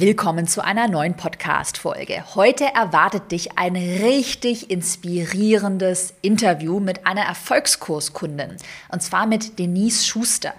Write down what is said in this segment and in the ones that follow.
Willkommen zu einer neuen Podcast-Folge. Heute erwartet dich ein richtig inspirierendes Interview mit einer Erfolgskurskundin. Und zwar mit Denise Schuster.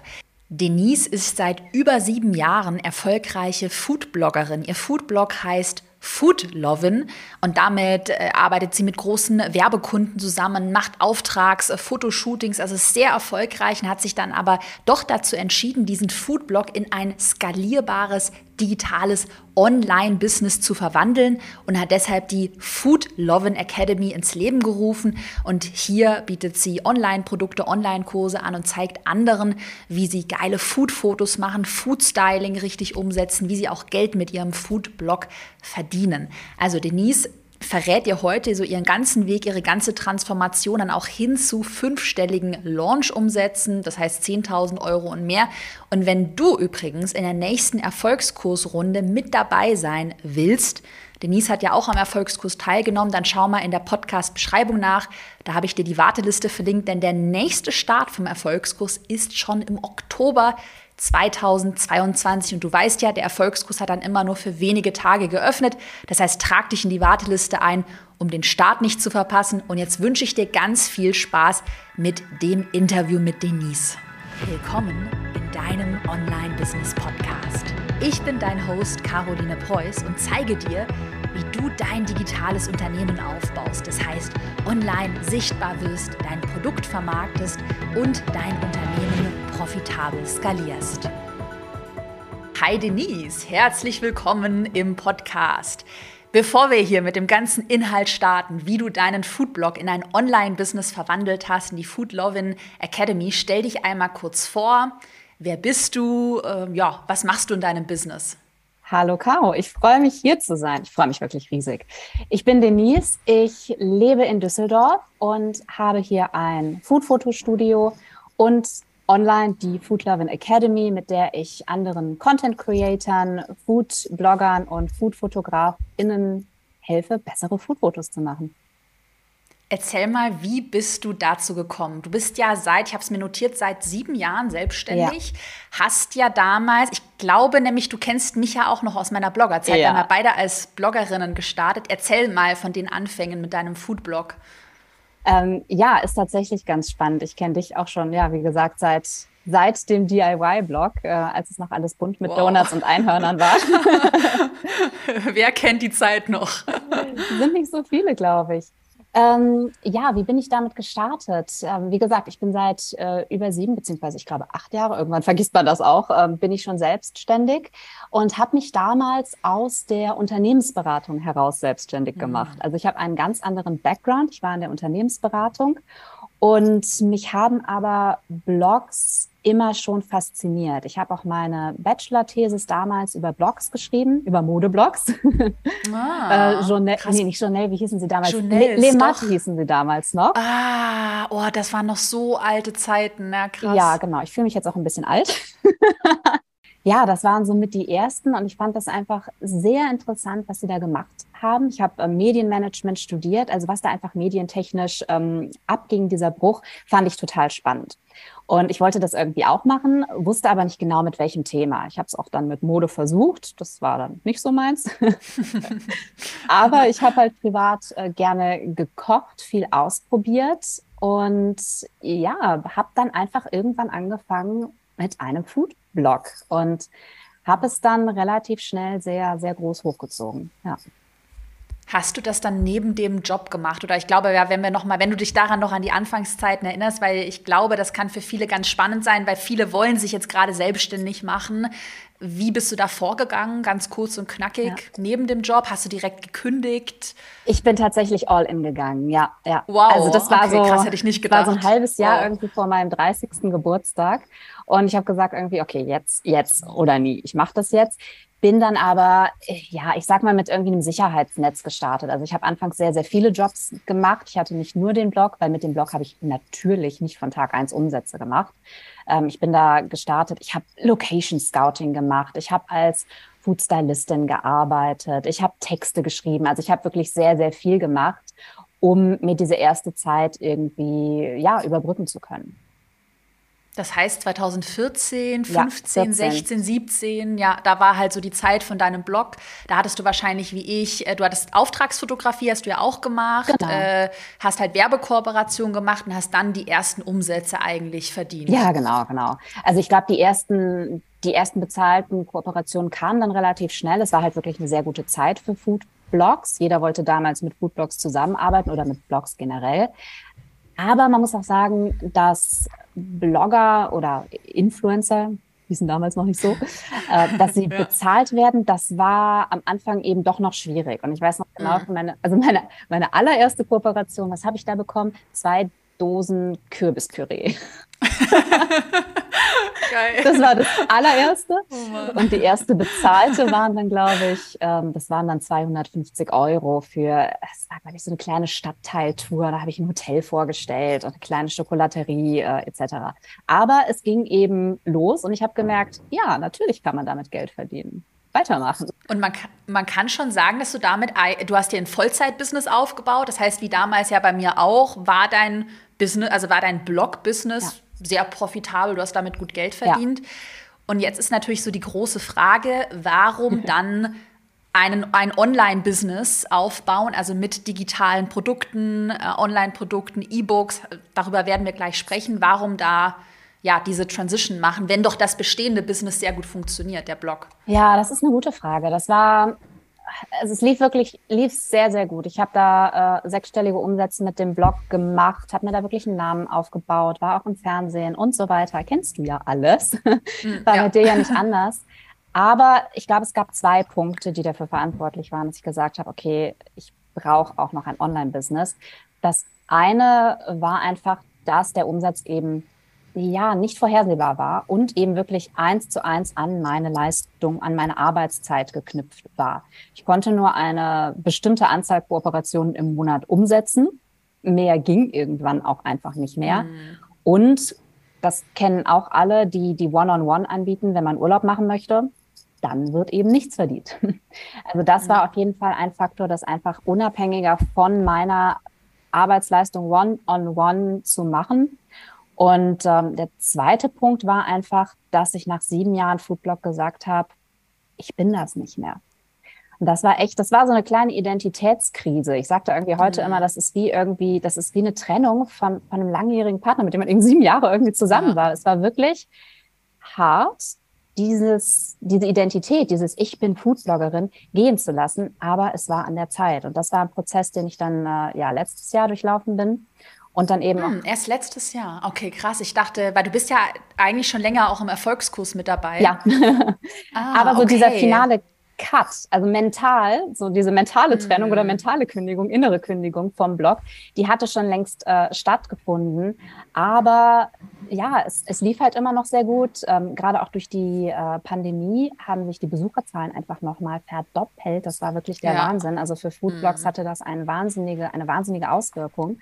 Denise ist seit über sieben Jahren erfolgreiche Foodbloggerin. Ihr Foodblog heißt Foodlovin und damit äh, arbeitet sie mit großen Werbekunden zusammen, macht Auftrags, äh, Fotoshootings, also sehr erfolgreich und hat sich dann aber doch dazu entschieden, diesen Foodblog in ein skalierbares digitales Online-Business zu verwandeln und hat deshalb die Food Lovin Academy ins Leben gerufen. Und hier bietet sie Online-Produkte, Online-Kurse an und zeigt anderen, wie sie geile Food-Fotos machen, Food-Styling richtig umsetzen, wie sie auch Geld mit ihrem Food-Blog verdienen. Also Denise verrät ihr heute so ihren ganzen Weg, ihre ganze Transformation dann auch hin zu fünfstelligen Launch-Umsätzen, das heißt 10.000 Euro und mehr. Und wenn du übrigens in der nächsten Erfolgskursrunde mit dabei sein willst, Denise hat ja auch am Erfolgskurs teilgenommen, dann schau mal in der Podcast-Beschreibung nach. Da habe ich dir die Warteliste verlinkt, denn der nächste Start vom Erfolgskurs ist schon im Oktober 2022. Und du weißt ja, der Erfolgskurs hat dann immer nur für wenige Tage geöffnet. Das heißt, trag dich in die Warteliste ein, um den Start nicht zu verpassen. Und jetzt wünsche ich dir ganz viel Spaß mit dem Interview mit Denise. Willkommen in deinem Online-Business-Podcast. Ich bin dein Host Caroline Preuß und zeige dir, wie du dein digitales Unternehmen aufbaust. Das heißt, online sichtbar wirst, dein Produkt vermarktest und dein Unternehmen profitabel skalierst. Hi Denise, herzlich willkommen im Podcast. Bevor wir hier mit dem ganzen Inhalt starten, wie du deinen Foodblog in ein Online-Business verwandelt hast, in die Food Lovin Academy, stell dich einmal kurz vor. Wer bist du? Ähm, ja, was machst du in deinem Business? Hallo Caro, ich freue mich hier zu sein. Ich freue mich wirklich riesig. Ich bin Denise, ich lebe in Düsseldorf und habe hier ein Food-Fotostudio und online die Food Lovin Academy, mit der ich anderen Content Creatern, Food Bloggern und Food Fotografinnen helfe, bessere Food-Fotos zu machen. Erzähl mal, wie bist du dazu gekommen? Du bist ja seit, ich habe es mir notiert, seit sieben Jahren selbstständig. Ja. Hast ja damals, ich glaube nämlich, du kennst mich ja auch noch aus meiner Bloggerzeit. Ja. Wir haben ja beide als Bloggerinnen gestartet. Erzähl mal von den Anfängen mit deinem Foodblog. Ähm, ja, ist tatsächlich ganz spannend. Ich kenne dich auch schon, ja, wie gesagt, seit seit dem DIY-Blog, äh, als es noch alles bunt mit wow. Donuts und Einhörnern war. Wer kennt die Zeit noch? Sind nicht so viele, glaube ich. Ähm, ja, wie bin ich damit gestartet? Ähm, wie gesagt, ich bin seit äh, über sieben, beziehungsweise ich glaube acht Jahre, irgendwann vergisst man das auch, ähm, bin ich schon selbstständig und habe mich damals aus der Unternehmensberatung heraus selbstständig mhm. gemacht. Also ich habe einen ganz anderen Background. Ich war in der Unternehmensberatung und mich haben aber Blogs immer schon fasziniert. Ich habe auch meine Bachelor-Thesis damals über Blogs geschrieben, über Modeblogs. Ah, äh, Journal, nee, nicht Journal, wie hießen sie damals? Le, Le Mat hießen sie damals noch. Ah, oh, das waren noch so alte Zeiten, na krass. Ja, genau. Ich fühle mich jetzt auch ein bisschen alt. ja, das waren somit die ersten und ich fand das einfach sehr interessant, was sie da gemacht haben. Ich habe äh, Medienmanagement studiert, also was da einfach medientechnisch ähm, abging, dieser Bruch, fand ich total spannend. Und ich wollte das irgendwie auch machen, wusste aber nicht genau mit welchem Thema. Ich habe es auch dann mit Mode versucht. Das war dann nicht so meins. aber ich habe halt privat äh, gerne gekocht, viel ausprobiert und ja, habe dann einfach irgendwann angefangen mit einem Food-Blog und habe es dann relativ schnell sehr, sehr groß hochgezogen. Ja. Hast du das dann neben dem Job gemacht? Oder ich glaube, ja, wenn wir noch mal, wenn du dich daran noch an die Anfangszeiten erinnerst, weil ich glaube, das kann für viele ganz spannend sein, weil viele wollen sich jetzt gerade selbstständig machen. Wie bist du da vorgegangen? Ganz kurz und knackig. Ja. Neben dem Job hast du direkt gekündigt? Ich bin tatsächlich all in gegangen. Ja, ja. Wow. Also das war okay, so, krass, hätte ich nicht gedacht. war so ein halbes Jahr wow. irgendwie vor meinem 30. Geburtstag. Und ich habe gesagt irgendwie, okay, jetzt, jetzt oder nie. Ich mache das jetzt bin dann aber, ja, ich sag mal, mit irgendwie einem Sicherheitsnetz gestartet. Also ich habe anfangs sehr, sehr viele Jobs gemacht. Ich hatte nicht nur den Blog, weil mit dem Blog habe ich natürlich nicht von Tag eins Umsätze gemacht. Ähm, ich bin da gestartet. Ich habe Location Scouting gemacht. Ich habe als Foodstylistin gearbeitet. Ich habe Texte geschrieben. Also ich habe wirklich sehr, sehr viel gemacht, um mir diese erste Zeit irgendwie, ja, überbrücken zu können. Das heißt 2014, 15, ja, 16, 17, ja, da war halt so die Zeit von deinem Blog. Da hattest du wahrscheinlich wie ich, äh, du hattest Auftragsfotografie, hast du ja auch gemacht, genau. äh, hast halt Werbekooperation gemacht und hast dann die ersten Umsätze eigentlich verdient. Ja, genau, genau. Also ich glaube, die ersten, die ersten bezahlten Kooperationen kamen dann relativ schnell. Es war halt wirklich eine sehr gute Zeit für Foodblogs. Jeder wollte damals mit Foodblogs zusammenarbeiten oder mit Blogs generell. Aber man muss auch sagen, dass Blogger oder Influencer, hießen damals noch nicht so, äh, dass sie ja. bezahlt werden, das war am Anfang eben doch noch schwierig. Und ich weiß noch genau, mhm. meine, also meine, meine allererste Kooperation, was habe ich da bekommen? Zwei Dosen Kürbispüree. Geil. Das war das allererste. Oh und die erste bezahlte waren dann, glaube ich, ähm, das waren dann 250 Euro für, es war, glaube ich, so eine kleine Stadtteiltour. Da habe ich ein Hotel vorgestellt und eine kleine Schokolaterie äh, etc. Aber es ging eben los und ich habe gemerkt, ja, natürlich kann man damit Geld verdienen weitermachen. Und man man kann schon sagen, dass du damit, du hast dir ein Vollzeit-Business aufgebaut. Das heißt, wie damals ja bei mir auch, war dein Business, also war dein Blog-Business ja sehr profitabel, du hast damit gut Geld verdient. Ja. Und jetzt ist natürlich so die große Frage, warum dann einen, ein Online-Business aufbauen, also mit digitalen Produkten, äh, Online-Produkten, E-Books, darüber werden wir gleich sprechen, warum da ja diese Transition machen, wenn doch das bestehende Business sehr gut funktioniert, der Blog? Ja, das ist eine gute Frage. Das war also es lief wirklich, lief sehr, sehr gut. Ich habe da äh, sechsstellige Umsätze mit dem Blog gemacht, habe mir da wirklich einen Namen aufgebaut, war auch im Fernsehen und so weiter. Kennst du ja alles. Mhm, war ja. mit dir ja nicht anders. Aber ich glaube, es gab zwei Punkte, die dafür verantwortlich waren, dass ich gesagt habe, okay, ich brauche auch noch ein Online-Business. Das eine war einfach, dass der Umsatz eben ja nicht vorhersehbar war und eben wirklich eins zu eins an meine Leistung, an meine Arbeitszeit geknüpft war. Ich konnte nur eine bestimmte Anzahl Kooperationen im Monat umsetzen. Mehr ging irgendwann auch einfach nicht mehr. Mhm. Und das kennen auch alle, die die One-on-One -on -One anbieten, wenn man Urlaub machen möchte. Dann wird eben nichts verdient. Also das war auf jeden Fall ein Faktor, das einfach unabhängiger von meiner Arbeitsleistung One-on-One -on -One zu machen und ähm, der zweite Punkt war einfach, dass ich nach sieben Jahren Foodblog gesagt habe, ich bin das nicht mehr. Und das war echt, das war so eine kleine Identitätskrise. Ich sagte irgendwie heute mhm. immer, das ist wie irgendwie, das ist wie eine Trennung von, von einem langjährigen Partner, mit dem man eben sieben Jahre irgendwie zusammen ja. war. Es war wirklich hart, dieses, diese Identität, dieses Ich bin Foodbloggerin gehen zu lassen. Aber es war an der Zeit. Und das war ein Prozess, den ich dann äh, ja letztes Jahr durchlaufen bin. Und dann eben hm, erst letztes Jahr. Okay, krass. Ich dachte, weil du bist ja eigentlich schon länger auch im Erfolgskurs mit dabei. Ja. ah, Aber so okay. dieser finale Cut, also mental, so diese mentale Trennung mhm. oder mentale Kündigung, innere Kündigung vom Blog, die hatte schon längst äh, stattgefunden. Aber ja, es, es lief halt immer noch sehr gut. Ähm, Gerade auch durch die äh, Pandemie haben sich die Besucherzahlen einfach nochmal verdoppelt. Das war wirklich der ja. Wahnsinn. Also für Foodblogs mhm. hatte das eine wahnsinnige, eine wahnsinnige Auswirkung.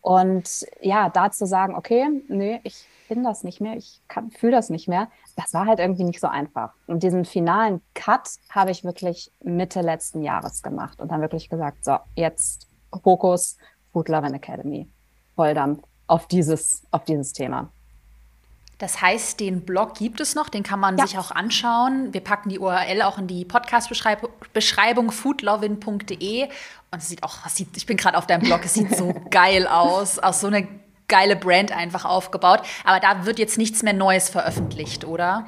Und ja, da zu sagen, okay, nee, ich bin das nicht mehr, ich fühle das nicht mehr, das war halt irgendwie nicht so einfach. Und diesen finalen Cut habe ich wirklich Mitte letzten Jahres gemacht und dann wirklich gesagt, so, jetzt Fokus Food Loving Academy, Volldampf auf dieses, auf dieses Thema. Das heißt, den Blog gibt es noch, den kann man ja. sich auch anschauen. Wir packen die URL auch in die Podcast-Beschreibung foodlovin.de. Und es sieht auch, es sieht, ich bin gerade auf deinem Blog, es sieht so geil aus, aus so eine geile Brand einfach aufgebaut. Aber da wird jetzt nichts mehr Neues veröffentlicht, oder?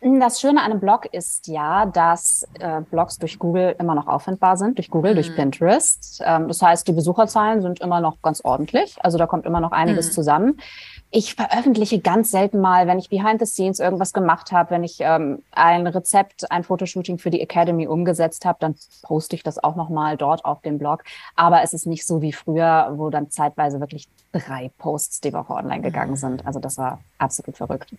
Das Schöne an einem Blog ist ja, dass äh, Blogs durch Google immer noch auffindbar sind, durch Google, mhm. durch Pinterest. Ähm, das heißt, die Besucherzahlen sind immer noch ganz ordentlich. Also da kommt immer noch einiges mhm. zusammen. Ich veröffentliche ganz selten mal, wenn ich behind the scenes irgendwas gemacht habe, wenn ich ähm, ein Rezept, ein Fotoshooting für die Academy umgesetzt habe, dann poste ich das auch noch mal dort auf dem Blog. Aber es ist nicht so wie früher, wo dann zeitweise wirklich drei Posts die Woche online gegangen mhm. sind. Also das war absolut verrückt.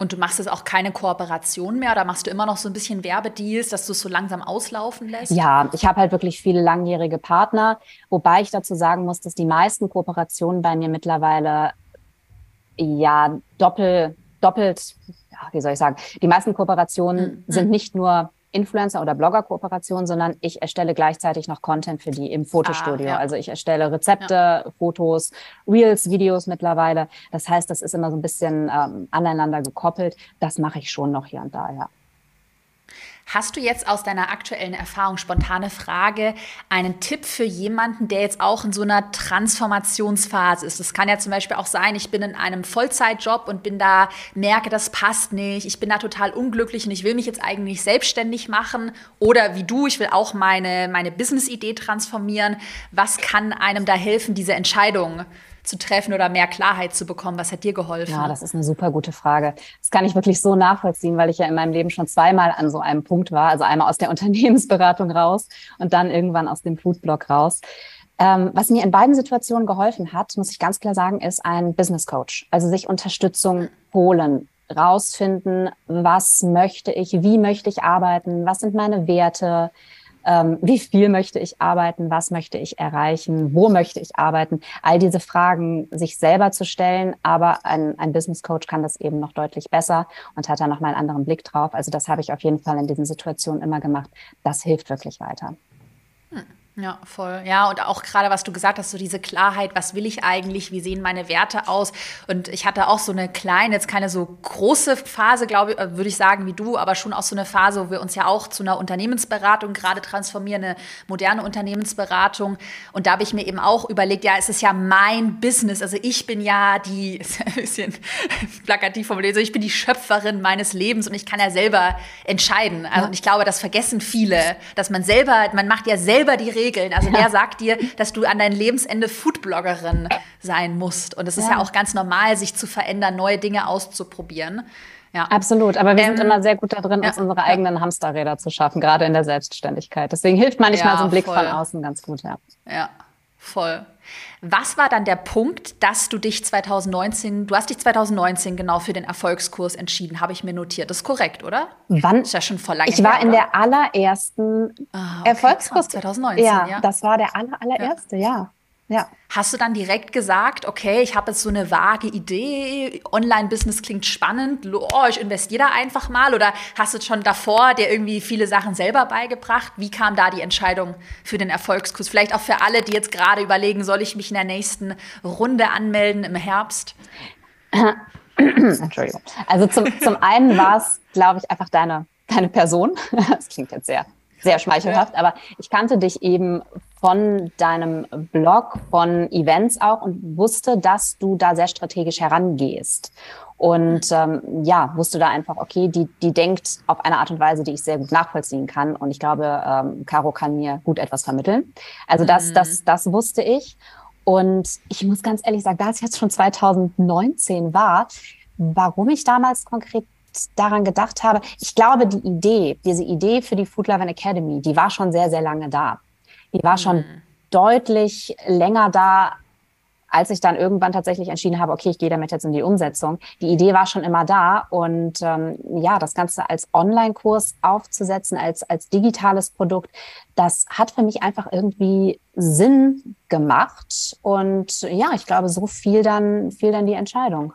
Und du machst jetzt auch keine Kooperation mehr oder machst du immer noch so ein bisschen Werbedeals, dass du es so langsam auslaufen lässt? Ja, ich habe halt wirklich viele langjährige Partner, wobei ich dazu sagen muss, dass die meisten Kooperationen bei mir mittlerweile ja doppel, doppelt, ja, wie soll ich sagen, die meisten Kooperationen mhm. sind nicht nur Influencer- oder Blogger-Kooperation, sondern ich erstelle gleichzeitig noch Content für die im Fotostudio. Ah, ja. Also ich erstelle Rezepte, ja. Fotos, Reels, Videos mittlerweile. Das heißt, das ist immer so ein bisschen ähm, aneinander gekoppelt. Das mache ich schon noch hier und da, ja. Hast du jetzt aus deiner aktuellen Erfahrung, spontane Frage, einen Tipp für jemanden, der jetzt auch in so einer Transformationsphase ist? Das kann ja zum Beispiel auch sein, ich bin in einem Vollzeitjob und bin da, merke, das passt nicht, ich bin da total unglücklich und ich will mich jetzt eigentlich selbstständig machen oder wie du, ich will auch meine, meine Business-Idee transformieren. Was kann einem da helfen, diese Entscheidung zu treffen oder mehr Klarheit zu bekommen? Was hat dir geholfen? Ja, das ist eine super gute Frage. Das kann ich wirklich so nachvollziehen, weil ich ja in meinem Leben schon zweimal an so einem Punkt war. Also einmal aus der Unternehmensberatung raus und dann irgendwann aus dem Foodblog raus. Ähm, was mir in beiden Situationen geholfen hat, muss ich ganz klar sagen, ist ein Business Coach. Also sich Unterstützung holen, rausfinden, was möchte ich, wie möchte ich arbeiten, was sind meine Werte, ähm, wie viel möchte ich arbeiten, was möchte ich erreichen, wo möchte ich arbeiten, all diese Fragen sich selber zu stellen. Aber ein, ein Business Coach kann das eben noch deutlich besser und hat da nochmal einen anderen Blick drauf. Also das habe ich auf jeden Fall in diesen Situationen immer gemacht. Das hilft wirklich weiter. Hm. Ja, voll. Ja, und auch gerade, was du gesagt hast, so diese Klarheit, was will ich eigentlich, wie sehen meine Werte aus? Und ich hatte auch so eine kleine, jetzt keine so große Phase, glaube ich, äh, würde ich sagen, wie du, aber schon auch so eine Phase, wo wir uns ja auch zu einer Unternehmensberatung gerade transformieren, eine moderne Unternehmensberatung. Und da habe ich mir eben auch überlegt, ja, es ist ja mein Business. Also ich bin ja die, ist ein bisschen plakativ formuliert, so ich bin die Schöpferin meines Lebens und ich kann ja selber entscheiden. Also, ja. und ich glaube, das vergessen viele, dass man selber, man macht ja selber die Regeln Regeln. Also ja. wer sagt dir, dass du an dein Lebensende Foodbloggerin sein musst? Und es ist ja. ja auch ganz normal, sich zu verändern, neue Dinge auszuprobieren. Ja. Absolut, aber wir ähm, sind immer sehr gut darin, ja, uns unsere eigenen Hamsterräder zu schaffen, gerade in der Selbstständigkeit. Deswegen hilft manchmal ja, so ein Blick voll. von außen ganz gut, ja. Ja, voll. Was war dann der Punkt, dass du dich 2019, du hast dich 2019 genau für den Erfolgskurs entschieden, habe ich mir notiert. Das ist korrekt, oder? Wann? ist ja schon vor lange Ich war her, in der allerersten ah, okay, Erfolgskurs. 2019, ja, ja, das war der aller, allererste, ja. ja. Ja. Hast du dann direkt gesagt, okay, ich habe jetzt so eine vage Idee, Online-Business klingt spannend, oh, ich investiere da einfach mal? Oder hast du schon davor dir irgendwie viele Sachen selber beigebracht? Wie kam da die Entscheidung für den Erfolgskurs? Vielleicht auch für alle, die jetzt gerade überlegen, soll ich mich in der nächsten Runde anmelden im Herbst? Entschuldigung. Also zum, zum einen war es, glaube ich, einfach deine, deine Person. Das klingt jetzt sehr sehr schmeichelhaft, aber ich kannte dich eben von deinem Blog, von Events auch und wusste, dass du da sehr strategisch herangehst. Und ähm, ja, wusste da einfach, okay, die, die denkt auf eine Art und Weise, die ich sehr gut nachvollziehen kann. Und ich glaube, ähm, Caro kann mir gut etwas vermitteln. Also das, mhm. das, das wusste ich. Und ich muss ganz ehrlich sagen, da es jetzt schon 2019 war, warum ich damals konkret daran gedacht habe, ich glaube, die Idee, diese Idee für die Food Loving Academy, die war schon sehr, sehr lange da. Die war schon mhm. deutlich länger da, als ich dann irgendwann tatsächlich entschieden habe, okay, ich gehe damit jetzt in die Umsetzung. Die Idee war schon immer da und ähm, ja, das Ganze als Online-Kurs aufzusetzen, als, als digitales Produkt, das hat für mich einfach irgendwie Sinn gemacht und ja, ich glaube, so fiel dann, fiel dann die Entscheidung.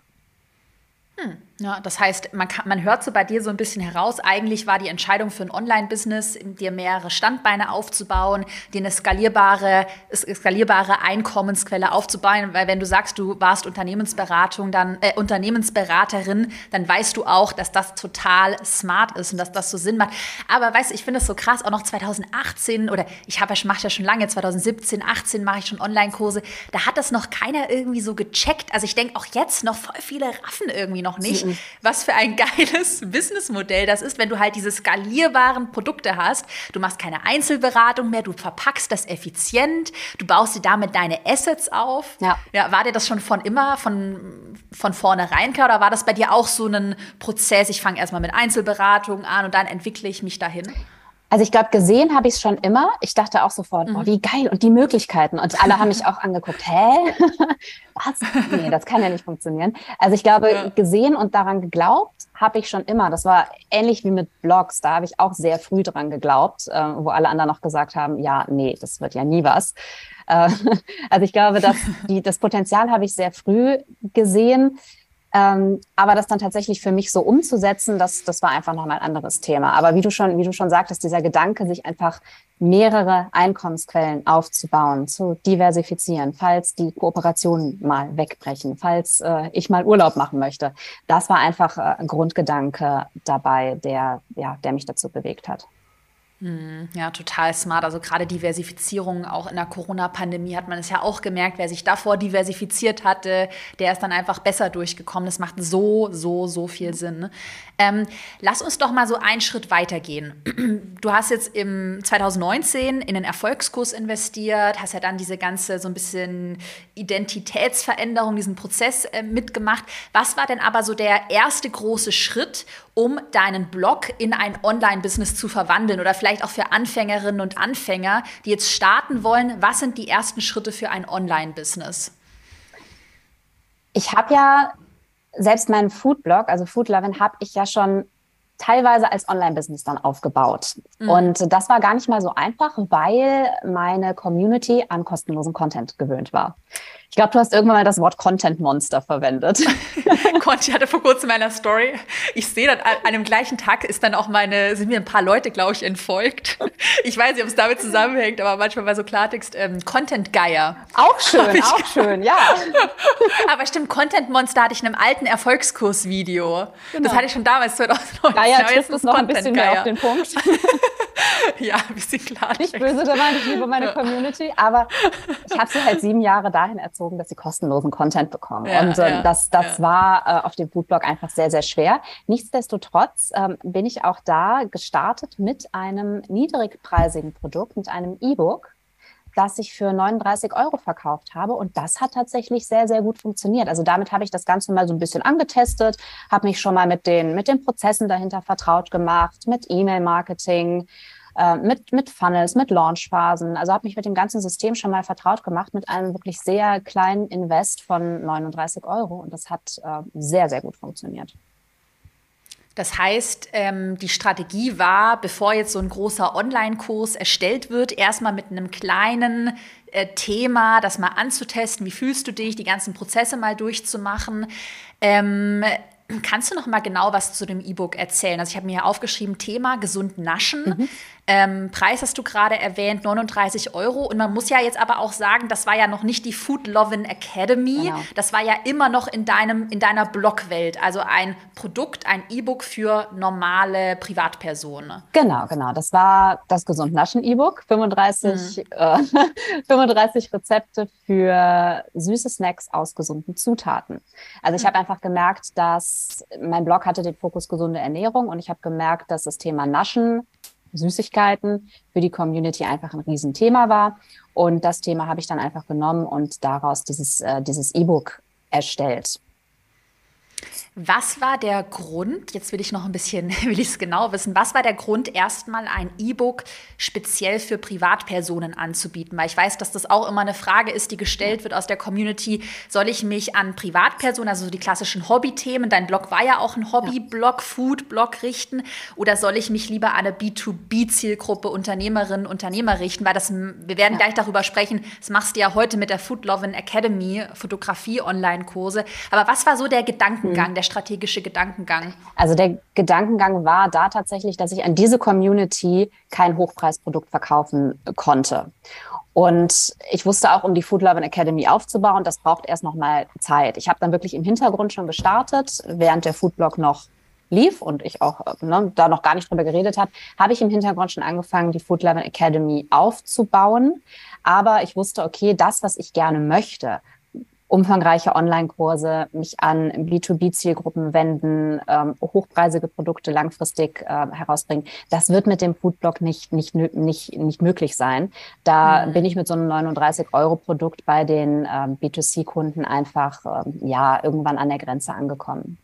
Hm. Ja, das heißt, man, kann, man hört so bei dir so ein bisschen heraus, eigentlich war die Entscheidung für ein Online-Business, dir mehrere Standbeine aufzubauen, dir eine skalierbare, skalierbare Einkommensquelle aufzubauen, weil wenn du sagst, du warst Unternehmensberatung, dann, äh, Unternehmensberaterin, dann weißt du auch, dass das total smart ist und dass das so Sinn macht. Aber weißt du, ich finde es so krass, auch noch 2018 oder ich habe ja mache ja schon lange, 2017, 18 mache ich schon Online-Kurse, da hat das noch keiner irgendwie so gecheckt. Also ich denke auch jetzt noch voll viele raffen irgendwie noch nicht was für ein geiles Businessmodell das ist, wenn du halt diese skalierbaren Produkte hast. Du machst keine Einzelberatung mehr, du verpackst das effizient, du baust dir damit deine Assets auf. Ja. ja war dir das schon von immer, von, von vornherein klar oder war das bei dir auch so ein Prozess? Ich fange erstmal mit Einzelberatung an und dann entwickle ich mich dahin? Also ich glaube, gesehen habe ich es schon immer. Ich dachte auch sofort, mhm. oh, wie geil und die Möglichkeiten. Und alle haben mich auch angeguckt, hä? Was? Nee, das kann ja nicht funktionieren. Also ich glaube, ja. gesehen und daran geglaubt habe ich schon immer. Das war ähnlich wie mit Blogs. Da habe ich auch sehr früh dran geglaubt, äh, wo alle anderen noch gesagt haben, ja, nee, das wird ja nie was. Äh, also ich glaube, dass die, das Potenzial habe ich sehr früh gesehen. Ähm, aber das dann tatsächlich für mich so umzusetzen, das, das war einfach nochmal ein anderes Thema. Aber wie du schon, wie du schon sagtest, dieser Gedanke, sich einfach mehrere Einkommensquellen aufzubauen, zu diversifizieren, falls die Kooperationen mal wegbrechen, falls äh, ich mal Urlaub machen möchte. Das war einfach äh, ein Grundgedanke dabei, der, ja, der mich dazu bewegt hat. Hm, ja, total smart. Also gerade Diversifizierung, auch in der Corona-Pandemie hat man es ja auch gemerkt, wer sich davor diversifiziert hatte, der ist dann einfach besser durchgekommen. Das macht so, so, so viel Sinn. Ähm, lass uns doch mal so einen Schritt weitergehen. Du hast jetzt im 2019 in den Erfolgskurs investiert, hast ja dann diese ganze so ein bisschen Identitätsveränderung, diesen Prozess äh, mitgemacht. Was war denn aber so der erste große Schritt, um deinen Blog in ein Online-Business zu verwandeln oder vielleicht auch für Anfängerinnen und Anfänger, die jetzt starten wollen? Was sind die ersten Schritte für ein Online-Business? Ich habe ja selbst meinen Foodblog, also Foodlovin, habe ich ja schon teilweise als Online-Business dann aufgebaut. Mhm. Und das war gar nicht mal so einfach, weil meine Community an kostenlosen Content gewöhnt war. Ich glaube, du hast irgendwann mal das Wort Content Monster verwendet. Conti hatte vor kurzem in meiner Story. Ich sehe dann an einem gleichen Tag ist dann auch meine, sind mir ein paar Leute, glaube ich, entfolgt. Ich weiß nicht, ob es damit zusammenhängt, aber manchmal bei so Klartext, ähm, Content Geier. Auch schön, auch schön, ja. aber stimmt, Content Monster hatte ich in einem alten Erfolgskurs-Video. Genau. Das hatte ich schon damals 2019. Geier trifft es noch ein bisschen mehr auf den Punkt. ja, ein bisschen klar. Nicht böse dabei, ich liebe meine Community, aber ich habe sie halt sieben Jahre dahin erzogen, dass sie kostenlosen Content bekommen. Ja, und äh, ja, das, das ja. war äh, auf dem Foodblog einfach sehr, sehr schwer. Nichtsdestotrotz ähm, bin ich auch da gestartet mit einem niedrigpreisigen Produkt, mit einem E-Book das ich für 39 Euro verkauft habe. Und das hat tatsächlich sehr, sehr gut funktioniert. Also damit habe ich das Ganze mal so ein bisschen angetestet, habe mich schon mal mit den, mit den Prozessen dahinter vertraut gemacht, mit E-Mail-Marketing, äh, mit, mit Funnels, mit Launchphasen. Also habe mich mit dem ganzen System schon mal vertraut gemacht mit einem wirklich sehr kleinen Invest von 39 Euro. Und das hat äh, sehr, sehr gut funktioniert. Das heißt, ähm, die Strategie war, bevor jetzt so ein großer Online-Kurs erstellt wird, erstmal mit einem kleinen äh, Thema, das mal anzutesten, wie fühlst du dich, die ganzen Prozesse mal durchzumachen. Ähm, Kannst du noch mal genau was zu dem E-Book erzählen? Also ich habe mir hier aufgeschrieben, Thema gesund naschen. Mhm. Ähm, Preis hast du gerade erwähnt, 39 Euro. Und man muss ja jetzt aber auch sagen, das war ja noch nicht die Food Lovin Academy. Genau. Das war ja immer noch in, deinem, in deiner Blogwelt. Also ein Produkt, ein E-Book für normale Privatpersonen. Genau, genau. Das war das Gesund Naschen E-Book. 35, mhm. äh, 35 Rezepte für süße Snacks aus gesunden Zutaten. Also ich mhm. habe einfach gemerkt, dass mein Blog hatte den Fokus gesunde Ernährung und ich habe gemerkt, dass das Thema Naschen Süßigkeiten für die Community einfach ein Riesenthema war. Und das Thema habe ich dann einfach genommen und daraus dieses äh, dieses E-Book erstellt. Was war der Grund, jetzt will ich noch ein bisschen, will ich es genau wissen, was war der Grund, erstmal ein E-Book speziell für Privatpersonen anzubieten? Weil ich weiß, dass das auch immer eine Frage ist, die gestellt wird aus der Community. Soll ich mich an Privatpersonen, also die klassischen Hobbythemen, dein Blog war ja auch ein Hobby-Blog, Food-Blog richten, oder soll ich mich lieber an eine B2B-Zielgruppe Unternehmerinnen, Unternehmer richten? Weil das, wir werden ja. gleich darüber sprechen, das machst du ja heute mit der Food Lovin Academy, Fotografie-Online-Kurse. Aber was war so der Gedankengang, mhm. der der strategische Gedankengang? Also der Gedankengang war da tatsächlich, dass ich an diese Community kein Hochpreisprodukt verkaufen konnte. Und ich wusste auch, um die Food Lovin Academy aufzubauen, das braucht erst noch mal Zeit. Ich habe dann wirklich im Hintergrund schon gestartet, während der Foodblog noch lief und ich auch ne, da noch gar nicht drüber geredet habe, habe ich im Hintergrund schon angefangen, die Food Lovin Academy aufzubauen. Aber ich wusste, okay, das, was ich gerne möchte, umfangreiche Online-Kurse, mich an B2B-Zielgruppen wenden, ähm, hochpreisige Produkte langfristig äh, herausbringen. Das wird mit dem Foodblog nicht, nicht, nicht, nicht möglich sein. Da mhm. bin ich mit so einem 39-Euro-Produkt bei den ähm, B2C-Kunden einfach ähm, ja irgendwann an der Grenze angekommen.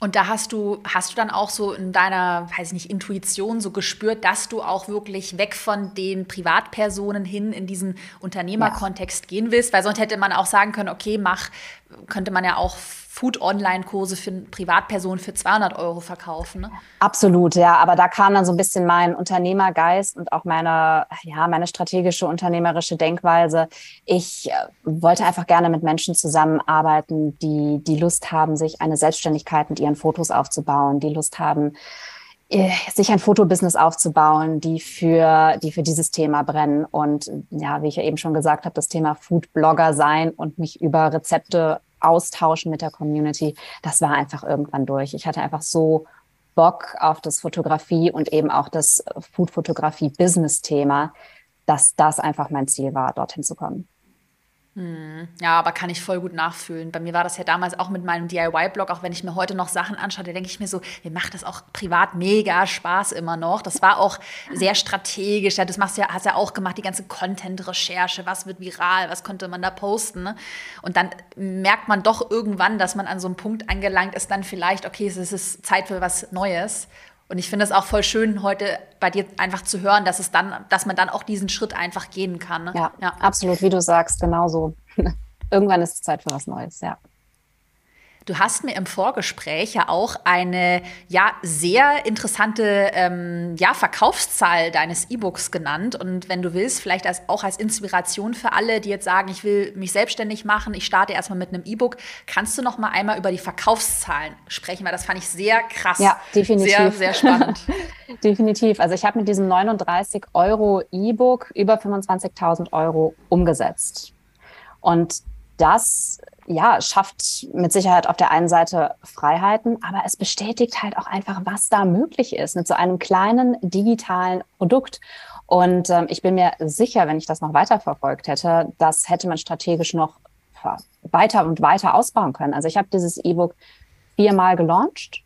Und da hast du, hast du dann auch so in deiner, weiß ich nicht, Intuition so gespürt, dass du auch wirklich weg von den Privatpersonen hin in diesen Unternehmerkontext ja. gehen willst, weil sonst hätte man auch sagen können, okay, mach, könnte man ja auch Food-Online-Kurse für Privatpersonen für 200 Euro verkaufen. Ne? Absolut, ja. Aber da kam dann so ein bisschen mein Unternehmergeist und auch meine, ja, meine strategische unternehmerische Denkweise. Ich äh, wollte einfach gerne mit Menschen zusammenarbeiten, die die Lust haben, sich eine Selbstständigkeit mit ihren Fotos aufzubauen, die Lust haben, äh, sich ein Fotobusiness aufzubauen, die für, die für dieses Thema brennen. Und ja, wie ich ja eben schon gesagt habe, das Thema Food-Blogger sein und mich über Rezepte austauschen mit der Community, das war einfach irgendwann durch. Ich hatte einfach so Bock auf das Fotografie und eben auch das Food-Fotografie-Business-Thema, dass das einfach mein Ziel war, dorthin zu kommen. Hm, ja, aber kann ich voll gut nachfühlen. Bei mir war das ja damals auch mit meinem DIY-Blog, auch wenn ich mir heute noch Sachen anschaue, da denke ich mir so, mir macht das auch privat mega Spaß immer noch. Das war auch sehr strategisch. Das machst ja, hast ja auch gemacht, die ganze Content-Recherche, was wird viral, was könnte man da posten. Ne? Und dann merkt man doch irgendwann, dass man an so einem Punkt angelangt ist, dann vielleicht, okay, es ist Zeit für was Neues. Und ich finde es auch voll schön, heute bei dir einfach zu hören, dass es dann, dass man dann auch diesen Schritt einfach gehen kann. Ne? Ja, ja, absolut, wie du sagst, genauso. Irgendwann ist es Zeit für was Neues, ja. Du hast mir im Vorgespräch ja auch eine ja sehr interessante ähm, ja, Verkaufszahl deines E-Books genannt. Und wenn du willst, vielleicht als, auch als Inspiration für alle, die jetzt sagen, ich will mich selbstständig machen, ich starte erstmal mit einem E-Book, kannst du noch mal einmal über die Verkaufszahlen sprechen, weil das fand ich sehr krass. Ja, definitiv. Sehr, sehr spannend. definitiv. Also ich habe mit diesem 39 Euro E-Book über 25.000 Euro umgesetzt. Und das ja, schafft mit Sicherheit auf der einen Seite Freiheiten, aber es bestätigt halt auch einfach, was da möglich ist mit so einem kleinen digitalen Produkt. Und ähm, ich bin mir sicher, wenn ich das noch weiter verfolgt hätte, das hätte man strategisch noch weiter und weiter ausbauen können. Also ich habe dieses E-Book viermal gelauncht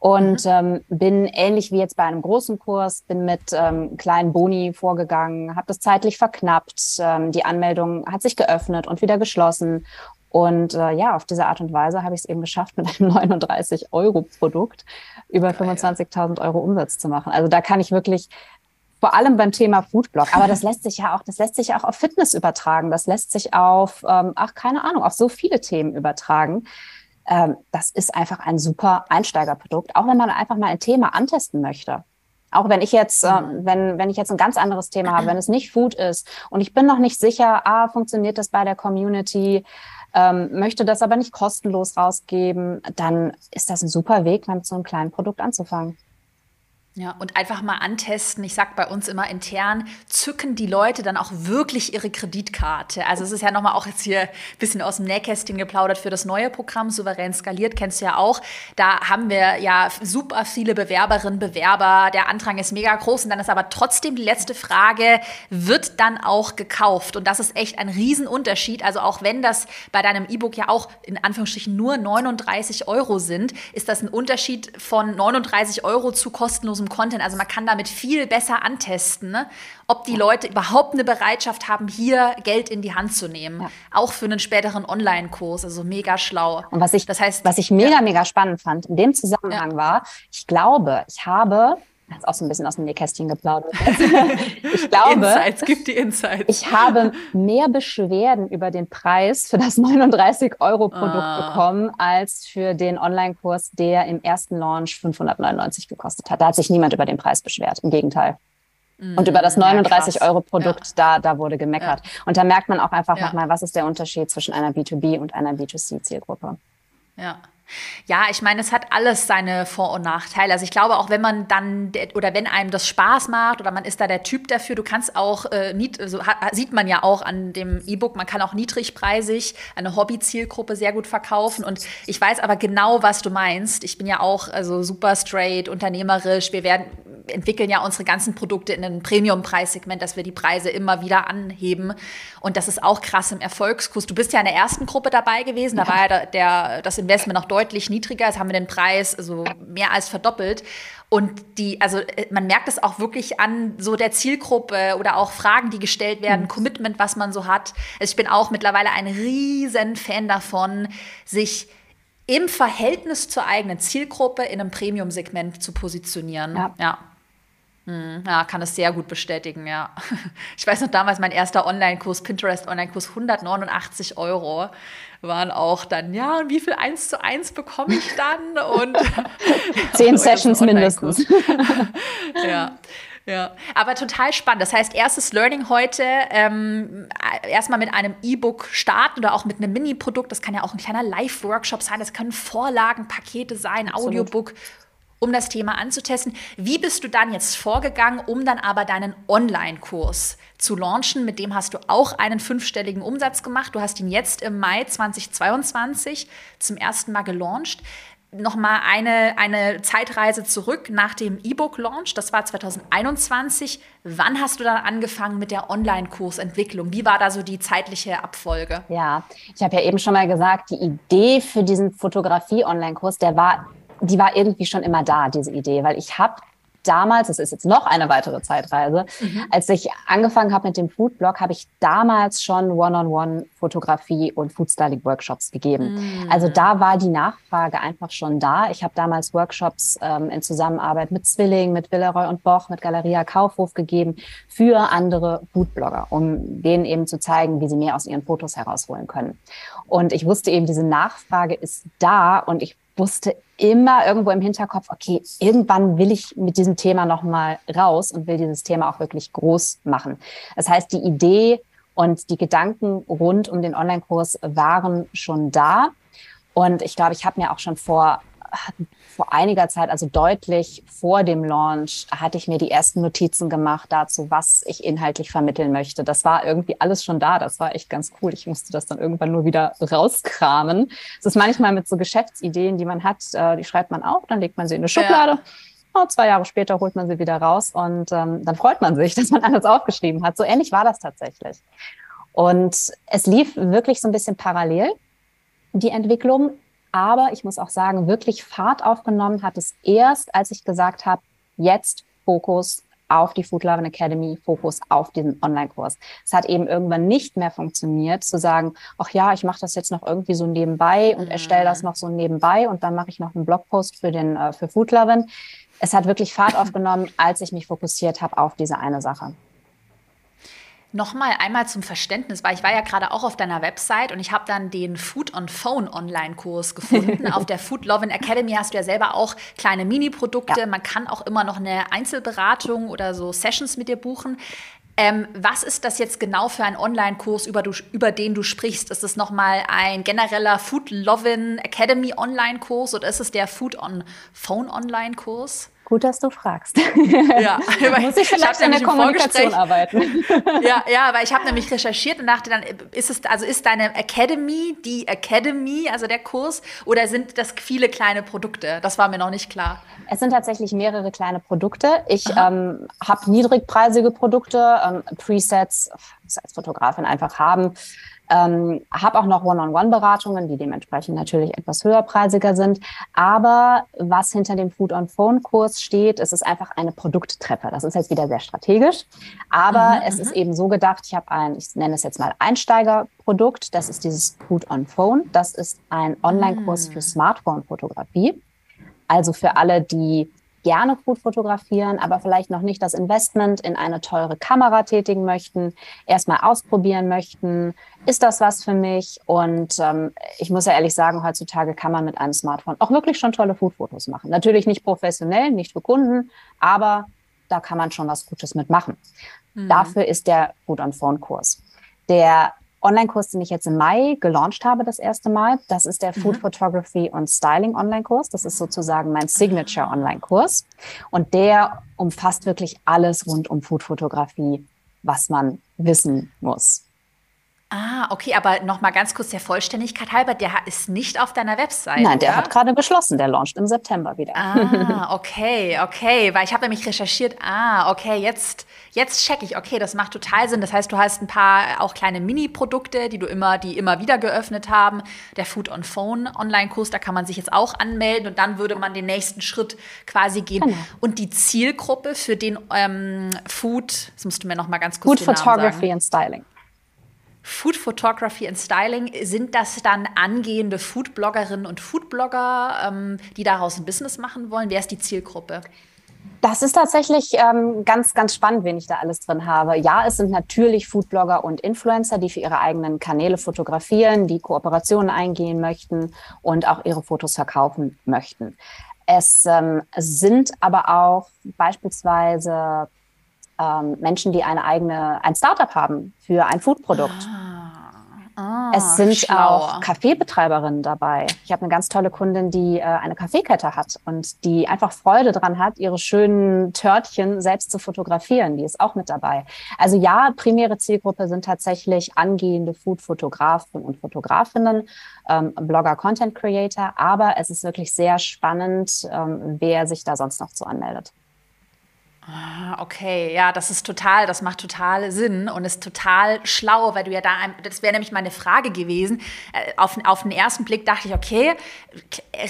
und mhm. ähm, bin ähnlich wie jetzt bei einem großen Kurs, bin mit ähm, kleinen Boni vorgegangen, habe das zeitlich verknappt. Ähm, die Anmeldung hat sich geöffnet und wieder geschlossen. Und äh, ja, auf diese Art und Weise habe ich es eben geschafft, mit einem 39-Euro-Produkt über 25.000 Euro Umsatz zu machen. Also da kann ich wirklich vor allem beim Thema Foodblog, aber das lässt sich ja auch, das lässt sich ja auch auf Fitness übertragen, das lässt sich auf, ähm, ach keine Ahnung, auf so viele Themen übertragen. Ähm, das ist einfach ein super Einsteigerprodukt, auch wenn man einfach mal ein Thema antesten möchte. Auch wenn ich jetzt, äh, wenn, wenn ich jetzt ein ganz anderes Thema habe, wenn es nicht Food ist und ich bin noch nicht sicher, ah, funktioniert das bei der Community, ähm, möchte das aber nicht kostenlos rausgeben, dann ist das ein super Weg, mit so einem kleinen Produkt anzufangen. Ja, und einfach mal antesten. Ich sage bei uns immer intern, zücken die Leute dann auch wirklich ihre Kreditkarte. Also es ist ja nochmal auch jetzt hier ein bisschen aus dem Nähkästchen geplaudert für das neue Programm Souverän skaliert, kennst du ja auch. Da haben wir ja super viele Bewerberinnen, Bewerber. Der Andrang ist mega groß und dann ist aber trotzdem die letzte Frage, wird dann auch gekauft? Und das ist echt ein Riesenunterschied. Also auch wenn das bei deinem E-Book ja auch in Anführungsstrichen nur 39 Euro sind, ist das ein Unterschied von 39 Euro zu kostenlos kostenlosem Content. Also man kann damit viel besser antesten, ne? ob die Leute überhaupt eine Bereitschaft haben, hier Geld in die Hand zu nehmen. Ja. Auch für einen späteren Online-Kurs. Also mega schlau. Und was ich, das heißt, was ich mega, ja. mega spannend fand in dem Zusammenhang war, ich glaube, ich habe ist auch so ein bisschen aus dem Nähkästchen geplaudert. ich glaube, Insights, gibt die Insights. ich habe mehr Beschwerden über den Preis für das 39-Euro-Produkt ah. bekommen, als für den Online-Kurs, der im ersten Launch 599 gekostet hat. Da hat sich niemand über den Preis beschwert. Im Gegenteil. Mm, Und über das 39-Euro-Produkt, ja. da, da wurde gemeckert. Ja. Und da merkt man auch einfach ja. nochmal, was ist der Unterschied zwischen einer B2B und einer B2C-Zielgruppe. Ja. Ja, ich meine, es hat alles seine Vor- und Nachteile. Also ich glaube, auch wenn man dann oder wenn einem das Spaß macht oder man ist da der Typ dafür, du kannst auch, äh, nied, also, sieht man ja auch an dem E-Book, man kann auch niedrigpreisig eine Hobby-Zielgruppe sehr gut verkaufen. Und ich weiß aber genau, was du meinst. Ich bin ja auch also super straight, unternehmerisch. Wir werden entwickeln ja unsere ganzen Produkte in einem Premium-Preissegment, dass wir die Preise immer wieder anheben. Und das ist auch krass im Erfolgskurs. Du bist ja in der ersten Gruppe dabei gewesen, da war ja der, der, das Investment noch deutlich niedriger. Jetzt haben wir den Preis also mehr als verdoppelt. Und die, also äh, man merkt es auch wirklich an so der Zielgruppe oder auch Fragen, die gestellt werden, mhm. Commitment, was man so hat. Also ich bin auch mittlerweile ein riesen Fan davon, sich im Verhältnis zur eigenen Zielgruppe in einem Premium-Segment zu positionieren. Ja. ja. Hm, ja, kann es sehr gut bestätigen, ja. Ich weiß noch damals, mein erster Online-Kurs, Pinterest-Online-Kurs, 189 Euro waren auch dann, ja, und wie viel eins zu eins bekomme ich dann? Und zehn Sessions mindestens. ja. Ja, aber total spannend. Das heißt, erstes Learning heute, ähm, erstmal mit einem E-Book starten oder auch mit einem Mini-Produkt. Das kann ja auch ein kleiner Live-Workshop sein, das können Vorlagen, Pakete sein, Absolut. Audiobook um das Thema anzutesten. Wie bist du dann jetzt vorgegangen, um dann aber deinen Online-Kurs zu launchen? Mit dem hast du auch einen fünfstelligen Umsatz gemacht. Du hast ihn jetzt im Mai 2022 zum ersten Mal gelauncht. Nochmal eine, eine Zeitreise zurück nach dem E-Book-Launch. Das war 2021. Wann hast du dann angefangen mit der Online-Kursentwicklung? Wie war da so die zeitliche Abfolge? Ja, ich habe ja eben schon mal gesagt, die Idee für diesen Fotografie-Online-Kurs, der war die war irgendwie schon immer da, diese Idee, weil ich habe damals, das ist jetzt noch eine weitere Zeitreise, mhm. als ich angefangen habe mit dem Foodblog, habe ich damals schon One-on-One-Fotografie und Foodstyling-Workshops gegeben. Mhm. Also da war die Nachfrage einfach schon da. Ich habe damals Workshops ähm, in Zusammenarbeit mit Zwilling, mit Villeroy und Boch, mit Galeria Kaufhof gegeben für andere Foodblogger, um denen eben zu zeigen, wie sie mehr aus ihren Fotos herausholen können. Und ich wusste eben, diese Nachfrage ist da und ich wusste immer irgendwo im Hinterkopf, okay, irgendwann will ich mit diesem Thema nochmal raus und will dieses Thema auch wirklich groß machen. Das heißt, die Idee und die Gedanken rund um den Online-Kurs waren schon da. Und ich glaube, ich habe mir auch schon vor vor einiger Zeit, also deutlich vor dem Launch, hatte ich mir die ersten Notizen gemacht dazu, was ich inhaltlich vermitteln möchte. Das war irgendwie alles schon da. Das war echt ganz cool. Ich musste das dann irgendwann nur wieder rauskramen. Es ist manchmal mit so Geschäftsideen, die man hat, äh, die schreibt man auf, dann legt man sie in eine Schublade. Ja. Oh, zwei Jahre später holt man sie wieder raus und ähm, dann freut man sich, dass man alles aufgeschrieben hat. So ähnlich war das tatsächlich. Und es lief wirklich so ein bisschen parallel, die Entwicklung. Aber ich muss auch sagen, wirklich Fahrt aufgenommen hat es erst, als ich gesagt habe, jetzt Fokus auf die Food Loving Academy, Fokus auf diesen Online-Kurs. Es hat eben irgendwann nicht mehr funktioniert, zu sagen, ach ja, ich mache das jetzt noch irgendwie so nebenbei und mhm. erstelle das noch so nebenbei und dann mache ich noch einen Blogpost für den äh, für Food Loving. Es hat wirklich Fahrt aufgenommen, als ich mich fokussiert habe auf diese eine Sache. Nochmal einmal zum Verständnis, weil ich war ja gerade auch auf deiner Website und ich habe dann den Food on Phone Online-Kurs gefunden. auf der Food Lovin Academy hast du ja selber auch kleine Mini-Produkte. Ja. Man kann auch immer noch eine Einzelberatung oder so Sessions mit dir buchen. Ähm, was ist das jetzt genau für ein Online-Kurs, über, über, den du sprichst? Ist es nochmal ein genereller Food Lovin Academy Online-Kurs oder ist es der Food on Phone Online-Kurs? Gut, dass du fragst. Ja, muss ich vielleicht ich an der Kommunikation arbeiten. Ja, ja, aber ich habe nämlich recherchiert und dachte dann, ist es also ist deine Academy die Academy, also der Kurs, oder sind das viele kleine Produkte? Das war mir noch nicht klar. Es sind tatsächlich mehrere kleine Produkte. Ich ähm, habe niedrigpreisige Produkte, ähm, Presets, als Fotografin einfach haben. Ähm, habe auch noch One-on-One-Beratungen, die dementsprechend natürlich etwas höherpreisiger sind. Aber was hinter dem Food-on-Phone-Kurs steht, ist es einfach eine Produkttreppe. Das ist jetzt wieder sehr strategisch. Aber mhm, es ist mhm. eben so gedacht, ich habe ein, ich nenne es jetzt mal Einsteigerprodukt. Das ist dieses Food-on-Phone. Das ist ein Online-Kurs mhm. für Smartphone-Fotografie. Also für alle, die gerne Food fotografieren, aber vielleicht noch nicht das Investment in eine teure Kamera tätigen möchten, erstmal ausprobieren möchten, ist das was für mich? Und ähm, ich muss ja ehrlich sagen, heutzutage kann man mit einem Smartphone auch wirklich schon tolle Food-Fotos machen. Natürlich nicht professionell, nicht für Kunden, aber da kann man schon was Gutes mitmachen. Mhm. Dafür ist der Food-on-Phone-Kurs. Der Online-Kurs, den ich jetzt im Mai gelauncht habe, das erste Mal. Das ist der Food mhm. Photography und Styling Online-Kurs. Das ist sozusagen mein Signature Online-Kurs. Und der umfasst wirklich alles rund um Food-Fotografie, was man wissen muss. Ah, okay, aber noch mal ganz kurz der Vollständigkeit halber, der ist nicht auf deiner Website. Nein, der oder? hat gerade beschlossen, der launcht im September wieder. Ah, okay, okay, weil ich habe nämlich recherchiert. Ah, okay, jetzt jetzt check ich. Okay, das macht total Sinn. Das heißt, du hast ein paar auch kleine Mini-Produkte, die du immer, die immer wieder geöffnet haben. Der Food on Phone Online-Kurs, da kann man sich jetzt auch anmelden und dann würde man den nächsten Schritt quasi gehen. Genau. Und die Zielgruppe für den ähm, Food, das musst du mir noch mal ganz kurz Food Photography and Styling. Food Photography and Styling, sind das dann angehende Foodbloggerinnen und Foodblogger, ähm, die daraus ein Business machen wollen? Wer ist die Zielgruppe? Das ist tatsächlich ähm, ganz, ganz spannend, wen ich da alles drin habe. Ja, es sind natürlich Foodblogger und Influencer, die für ihre eigenen Kanäle fotografieren, die Kooperationen eingehen möchten und auch ihre Fotos verkaufen möchten. Es ähm, sind aber auch beispielsweise ähm, Menschen, die eine eigene, ein Startup haben für ein Foodprodukt. Ah Ah, es sind schlau. auch Kaffeebetreiberinnen dabei. Ich habe eine ganz tolle Kundin, die äh, eine Kaffeekette hat und die einfach Freude dran hat, ihre schönen Törtchen selbst zu fotografieren. Die ist auch mit dabei. Also ja, primäre Zielgruppe sind tatsächlich angehende Food-Fotografen und Fotografinnen, ähm, Blogger, Content Creator. Aber es ist wirklich sehr spannend, ähm, wer sich da sonst noch so anmeldet. Ah, okay, ja, das ist total, das macht total Sinn und ist total schlau, weil du ja da, das wäre nämlich meine Frage gewesen. Äh, auf, auf den ersten Blick dachte ich, okay,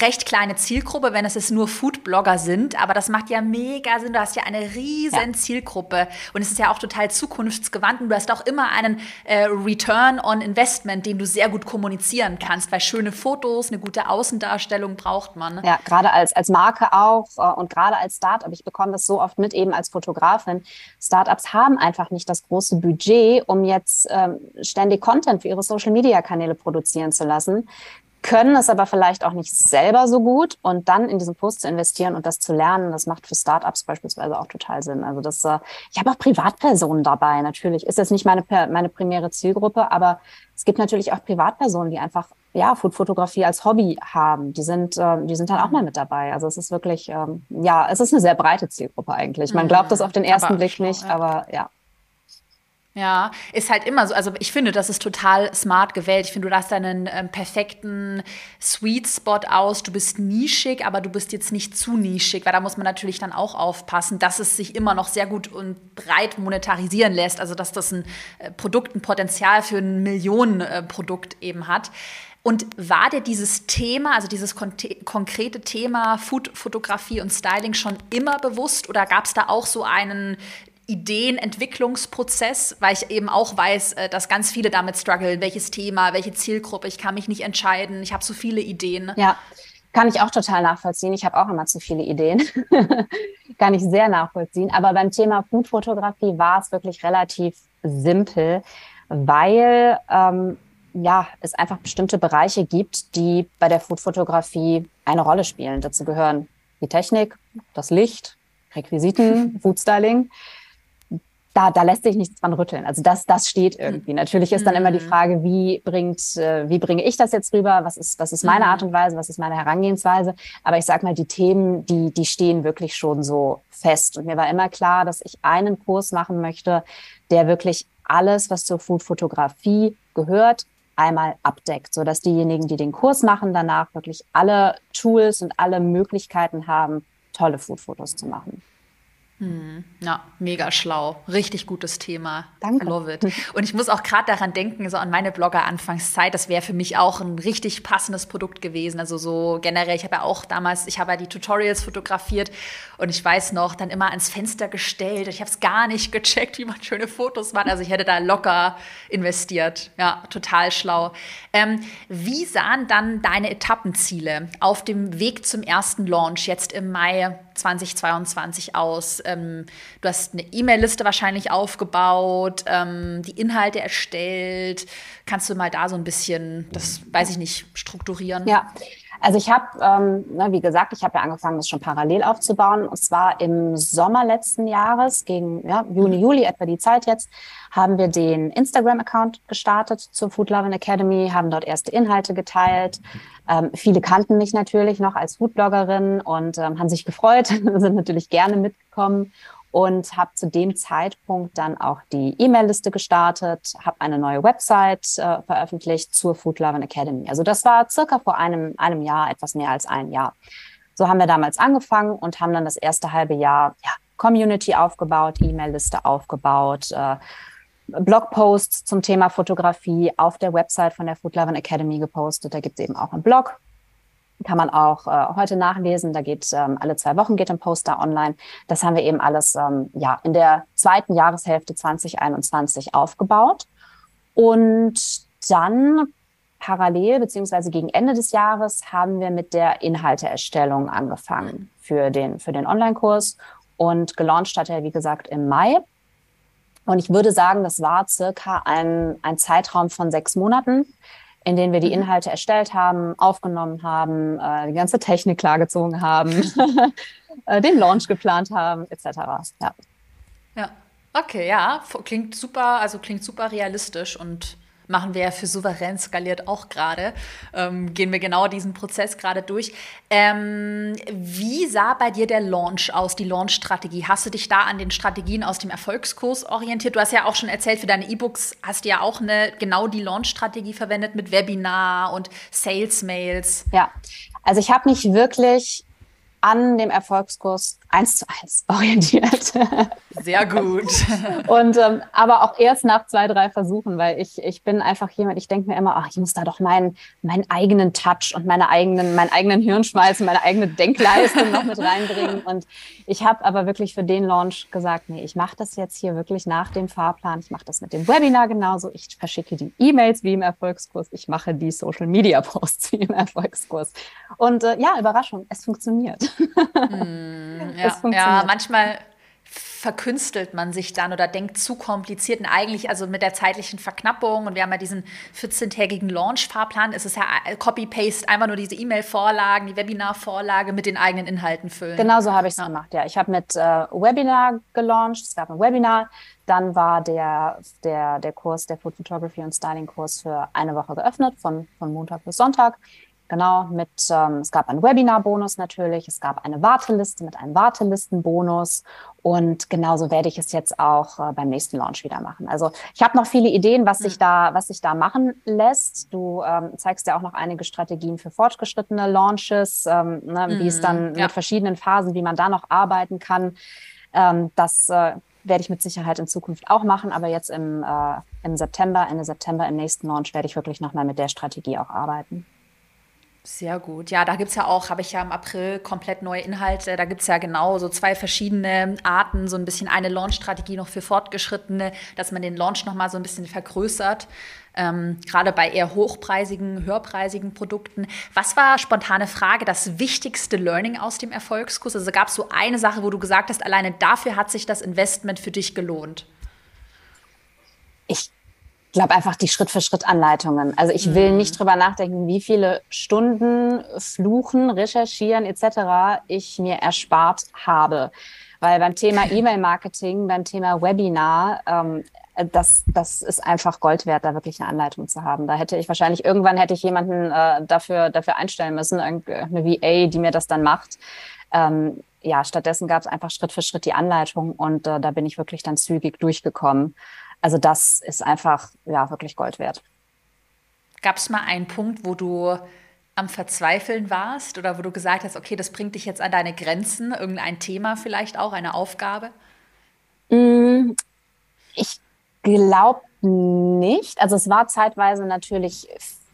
recht kleine Zielgruppe, wenn es jetzt nur Foodblogger sind, aber das macht ja mega Sinn. Du hast ja eine riesen ja. Zielgruppe und es ist ja auch total zukunftsgewandt und du hast auch immer einen äh, Return on Investment, den du sehr gut kommunizieren kannst, weil schöne Fotos, eine gute Außendarstellung braucht man. Ja, gerade als, als Marke auch äh, und gerade als Startup. Ich bekomme das so oft mit, eben als Fotografin, Startups haben einfach nicht das große Budget, um jetzt ähm, ständig Content für ihre Social-Media-Kanäle produzieren zu lassen können es aber vielleicht auch nicht selber so gut und dann in diesen Post zu investieren und das zu lernen, das macht für Startups beispielsweise auch total Sinn. Also das, äh, ich habe auch Privatpersonen dabei. Natürlich ist das nicht meine meine primäre Zielgruppe, aber es gibt natürlich auch Privatpersonen, die einfach ja, Foodfotografie als Hobby haben, die sind, äh, die sind dann auch mal mit dabei. Also es ist wirklich, ähm, ja, es ist eine sehr breite Zielgruppe eigentlich. Man glaubt das auf den ersten aber Blick nicht, aber ja. Ja, ist halt immer so. Also ich finde, das ist total smart gewählt. Ich finde, du hast deinen ähm, perfekten Sweet Spot aus. Du bist nischig, aber du bist jetzt nicht zu nischig, weil da muss man natürlich dann auch aufpassen, dass es sich immer noch sehr gut und breit monetarisieren lässt. Also dass das ein äh, Produkt ein Potenzial für ein Millionenprodukt äh, eben hat. Und war dir dieses Thema, also dieses kon konkrete Thema Food-Fotografie und Styling schon immer bewusst oder gab es da auch so einen Ideenentwicklungsprozess, weil ich eben auch weiß, äh, dass ganz viele damit strugglen, welches Thema, welche Zielgruppe, ich kann mich nicht entscheiden, ich habe so viele Ideen. Ja, kann ich auch total nachvollziehen. Ich habe auch immer zu viele Ideen. kann ich sehr nachvollziehen. Aber beim Thema Food-Fotografie war es wirklich relativ simpel, weil ähm, ja, es einfach bestimmte Bereiche gibt, die bei der Foodfotografie eine Rolle spielen. Dazu gehören die Technik, das Licht, Requisiten, Foodstyling. Da, da lässt sich nichts dran rütteln. Also das, das steht irgendwie. Natürlich ist dann immer die mhm. Frage, wie bringt, äh, wie bringe ich das jetzt rüber? Was ist, was ist meine mhm. Art und Weise? Was ist meine Herangehensweise? Aber ich sag mal, die Themen, die, die stehen wirklich schon so fest. Und mir war immer klar, dass ich einen Kurs machen möchte, der wirklich alles, was zur Foodfotografie gehört, einmal abdeckt, sodass diejenigen, die den Kurs machen, danach wirklich alle Tools und alle Möglichkeiten haben, tolle Foodfotos zu machen. Hm, ja, mega schlau. Richtig gutes Thema. Danke. Love it. Und ich muss auch gerade daran denken, so an meine Blogger-Anfangszeit, das wäre für mich auch ein richtig passendes Produkt gewesen. Also so generell, ich habe ja auch damals, ich habe ja die Tutorials fotografiert und ich weiß noch, dann immer ans Fenster gestellt. Ich habe es gar nicht gecheckt, wie man schöne Fotos macht. Also ich hätte da locker investiert. Ja, total schlau. Ähm, wie sahen dann deine Etappenziele auf dem Weg zum ersten Launch jetzt im Mai 2022 aus? Ähm, du hast eine E-Mail-Liste wahrscheinlich aufgebaut, ähm, die Inhalte erstellt. Kannst du mal da so ein bisschen, das weiß ich nicht, strukturieren? Ja. Also ich habe, ähm, ne, wie gesagt, ich habe ja angefangen, das schon parallel aufzubauen. Und zwar im Sommer letzten Jahres, gegen ja, Juni, Juli, etwa die Zeit jetzt, haben wir den Instagram-Account gestartet zur Food Loving Academy, haben dort erste Inhalte geteilt. Ähm, viele kannten mich natürlich noch als Foodbloggerin und ähm, haben sich gefreut, sind natürlich gerne mitgekommen und habe zu dem Zeitpunkt dann auch die E-Mail-Liste gestartet, habe eine neue Website äh, veröffentlicht zur Food Loving Academy. Also das war circa vor einem, einem Jahr, etwas mehr als ein Jahr. So haben wir damals angefangen und haben dann das erste halbe Jahr ja, Community aufgebaut, E-Mail-Liste aufgebaut, äh, Blogposts zum Thema Fotografie auf der Website von der Food Loving Academy gepostet. Da gibt es eben auch einen Blog, kann man auch äh, heute nachlesen. Da geht ähm, alle zwei Wochen geht ein Poster online. Das haben wir eben alles ähm, ja in der zweiten Jahreshälfte 2021 aufgebaut und dann parallel beziehungsweise gegen Ende des Jahres haben wir mit der Inhalteerstellung angefangen für den für den Online-Kurs Und gelauncht hat er, wie gesagt, im Mai. Und ich würde sagen, das war circa ein, ein Zeitraum von sechs Monaten, in denen wir die mhm. Inhalte erstellt haben, aufgenommen haben, äh, die ganze Technik klargezogen haben, äh, den Launch geplant haben, etc. Ja. Ja, okay, ja, klingt super, also klingt super realistisch und machen wir ja für souverän skaliert auch gerade. Ähm, gehen wir genau diesen Prozess gerade durch. Ähm, wie sah bei dir der Launch aus, die Launch-Strategie? Hast du dich da an den Strategien aus dem Erfolgskurs orientiert? Du hast ja auch schon erzählt, für deine E-Books hast du ja auch eine, genau die Launch-Strategie verwendet mit Webinar und Sales-Mails. Ja, also ich habe mich wirklich an dem Erfolgskurs eins zu eins orientiert. Sehr gut. Und ähm, aber auch erst nach zwei, drei Versuchen, weil ich, ich bin einfach jemand, ich denke mir immer, ach, ich muss da doch meinen, meinen eigenen Touch und meine eigenen, meinen eigenen Hirnschmalz und meine eigene Denkleistung noch mit reinbringen. Und ich habe aber wirklich für den Launch gesagt, nee, ich mache das jetzt hier wirklich nach dem Fahrplan. Ich mache das mit dem Webinar genauso. Ich verschicke die E-Mails wie im Erfolgskurs. Ich mache die Social Media Posts wie im Erfolgskurs. Und äh, ja, Überraschung, es funktioniert. Mm, ja, ja, manchmal verkünstelt man sich dann oder denkt zu kompliziert. Und eigentlich, also mit der zeitlichen Verknappung und wir haben ja diesen 14-tägigen Launch-Fahrplan, ist es ja Copy-Paste, einfach nur diese E-Mail-Vorlagen, die Webinar-Vorlage mit den eigenen Inhalten füllen. Genau so habe ich es ja. gemacht, ja. Ich habe mit äh, Webinar gelauncht, es gab ein Webinar, dann war der, der, der Kurs, der Food Photography und Styling Kurs für eine Woche geöffnet, von, von Montag bis Sonntag. Genau, mit, ähm, es gab einen Webinar-Bonus natürlich, es gab eine Warteliste mit einem Wartelistenbonus und genauso werde ich es jetzt auch äh, beim nächsten Launch wieder machen. Also ich habe noch viele Ideen, was sich hm. da, was sich da machen lässt. Du ähm, zeigst ja auch noch einige Strategien für fortgeschrittene Launches, ähm, ne, mm, wie es dann ja. mit verschiedenen Phasen, wie man da noch arbeiten kann. Ähm, das äh, werde ich mit Sicherheit in Zukunft auch machen, aber jetzt im, äh, im September, Ende September, im nächsten Launch werde ich wirklich nochmal mit der Strategie auch arbeiten. Sehr gut. Ja, da gibt es ja auch, habe ich ja im April komplett neue Inhalte. Da gibt es ja genau so zwei verschiedene Arten, so ein bisschen eine Launch-Strategie noch für Fortgeschrittene, dass man den Launch nochmal so ein bisschen vergrößert. Ähm, gerade bei eher hochpreisigen, höherpreisigen Produkten. Was war, spontane Frage, das wichtigste Learning aus dem Erfolgskurs? Also gab es so eine Sache, wo du gesagt hast, alleine dafür hat sich das Investment für dich gelohnt? Ich ich glaube einfach die Schritt-für-Schritt-Anleitungen. Also ich will mhm. nicht drüber nachdenken, wie viele Stunden fluchen, recherchieren etc. ich mir erspart habe. Weil beim Thema E-Mail-Marketing, beim Thema Webinar, ähm, das, das ist einfach Gold wert, da wirklich eine Anleitung zu haben. Da hätte ich wahrscheinlich irgendwann hätte ich jemanden äh, dafür, dafür einstellen müssen, eine VA, die mir das dann macht. Ähm, ja, stattdessen gab es einfach Schritt für Schritt die Anleitung und äh, da bin ich wirklich dann zügig durchgekommen. Also das ist einfach ja wirklich Gold wert. Gab es mal einen Punkt, wo du am Verzweifeln warst oder wo du gesagt hast, okay, das bringt dich jetzt an deine Grenzen, irgendein Thema vielleicht auch, eine Aufgabe? Mm, ich glaube nicht. Also es war zeitweise natürlich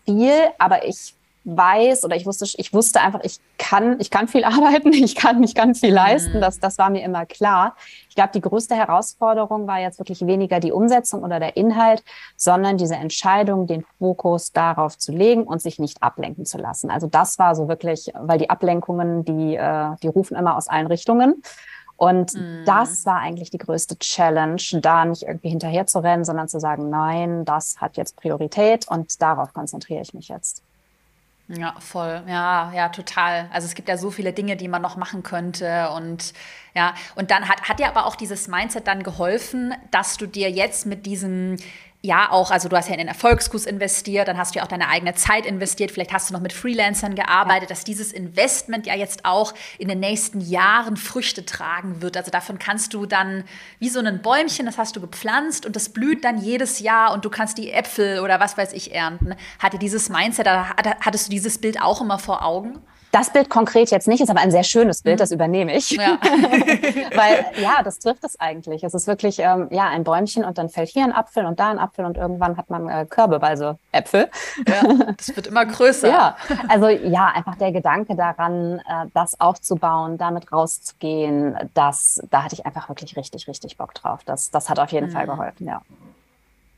viel, aber ich weiß oder ich wusste, ich wusste einfach, ich kann, ich kann viel arbeiten, ich kann, ich kann viel leisten. Mhm. Das, das war mir immer klar. Ich glaube, die größte Herausforderung war jetzt wirklich weniger die Umsetzung oder der Inhalt, sondern diese Entscheidung, den Fokus darauf zu legen und sich nicht ablenken zu lassen. Also das war so wirklich, weil die Ablenkungen, die, äh, die rufen immer aus allen Richtungen. Und mm. das war eigentlich die größte Challenge, da nicht irgendwie hinterher zu rennen, sondern zu sagen, nein, das hat jetzt Priorität und darauf konzentriere ich mich jetzt. Ja, voll. Ja, ja, total. Also es gibt ja so viele Dinge, die man noch machen könnte und ja, und dann hat, hat dir aber auch dieses Mindset dann geholfen, dass du dir jetzt mit diesem ja auch, also du hast ja in den Erfolgskurs investiert, dann hast du ja auch deine eigene Zeit investiert, vielleicht hast du noch mit Freelancern gearbeitet, ja. dass dieses Investment ja jetzt auch in den nächsten Jahren Früchte tragen wird. Also davon kannst du dann wie so ein Bäumchen, das hast du gepflanzt und das blüht dann jedes Jahr und du kannst die Äpfel oder was weiß ich ernten. Hatte dieses Mindset, hattest du dieses Bild auch immer vor Augen? Das Bild konkret jetzt nicht, ist aber ein sehr schönes Bild, mhm. das übernehme ich. Ja. Weil ja, das trifft es eigentlich. Es ist wirklich ähm, ja ein Bäumchen und dann fällt hier ein Apfel und da ein Apfel und irgendwann hat man äh, Körbe, also Äpfel. Ja, das wird immer größer. ja, also ja, einfach der Gedanke daran, äh, das aufzubauen, damit rauszugehen, das, da hatte ich einfach wirklich richtig, richtig Bock drauf. Das, das hat auf jeden mhm. Fall geholfen, ja.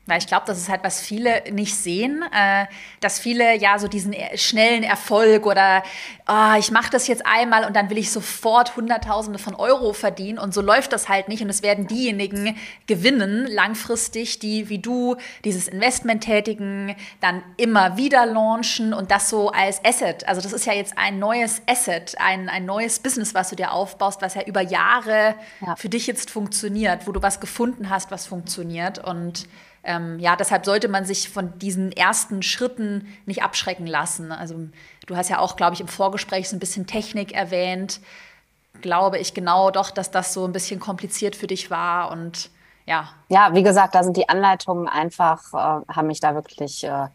Weil ich glaube, das ist halt, was viele nicht sehen, äh, dass viele ja so diesen schnellen Erfolg oder oh, ich mache das jetzt einmal und dann will ich sofort Hunderttausende von Euro verdienen und so läuft das halt nicht und es werden diejenigen gewinnen langfristig, die wie du dieses Investment tätigen, dann immer wieder launchen und das so als Asset. Also das ist ja jetzt ein neues Asset, ein, ein neues Business, was du dir aufbaust, was ja über Jahre ja. für dich jetzt funktioniert, wo du was gefunden hast, was funktioniert und ähm, ja, deshalb sollte man sich von diesen ersten Schritten nicht abschrecken lassen. Also du hast ja auch, glaube ich, im Vorgespräch so ein bisschen Technik erwähnt. Glaube ich genau doch, dass das so ein bisschen kompliziert für dich war und ja. Ja, wie gesagt, da sind die Anleitungen einfach, äh, haben mich da wirklich äh,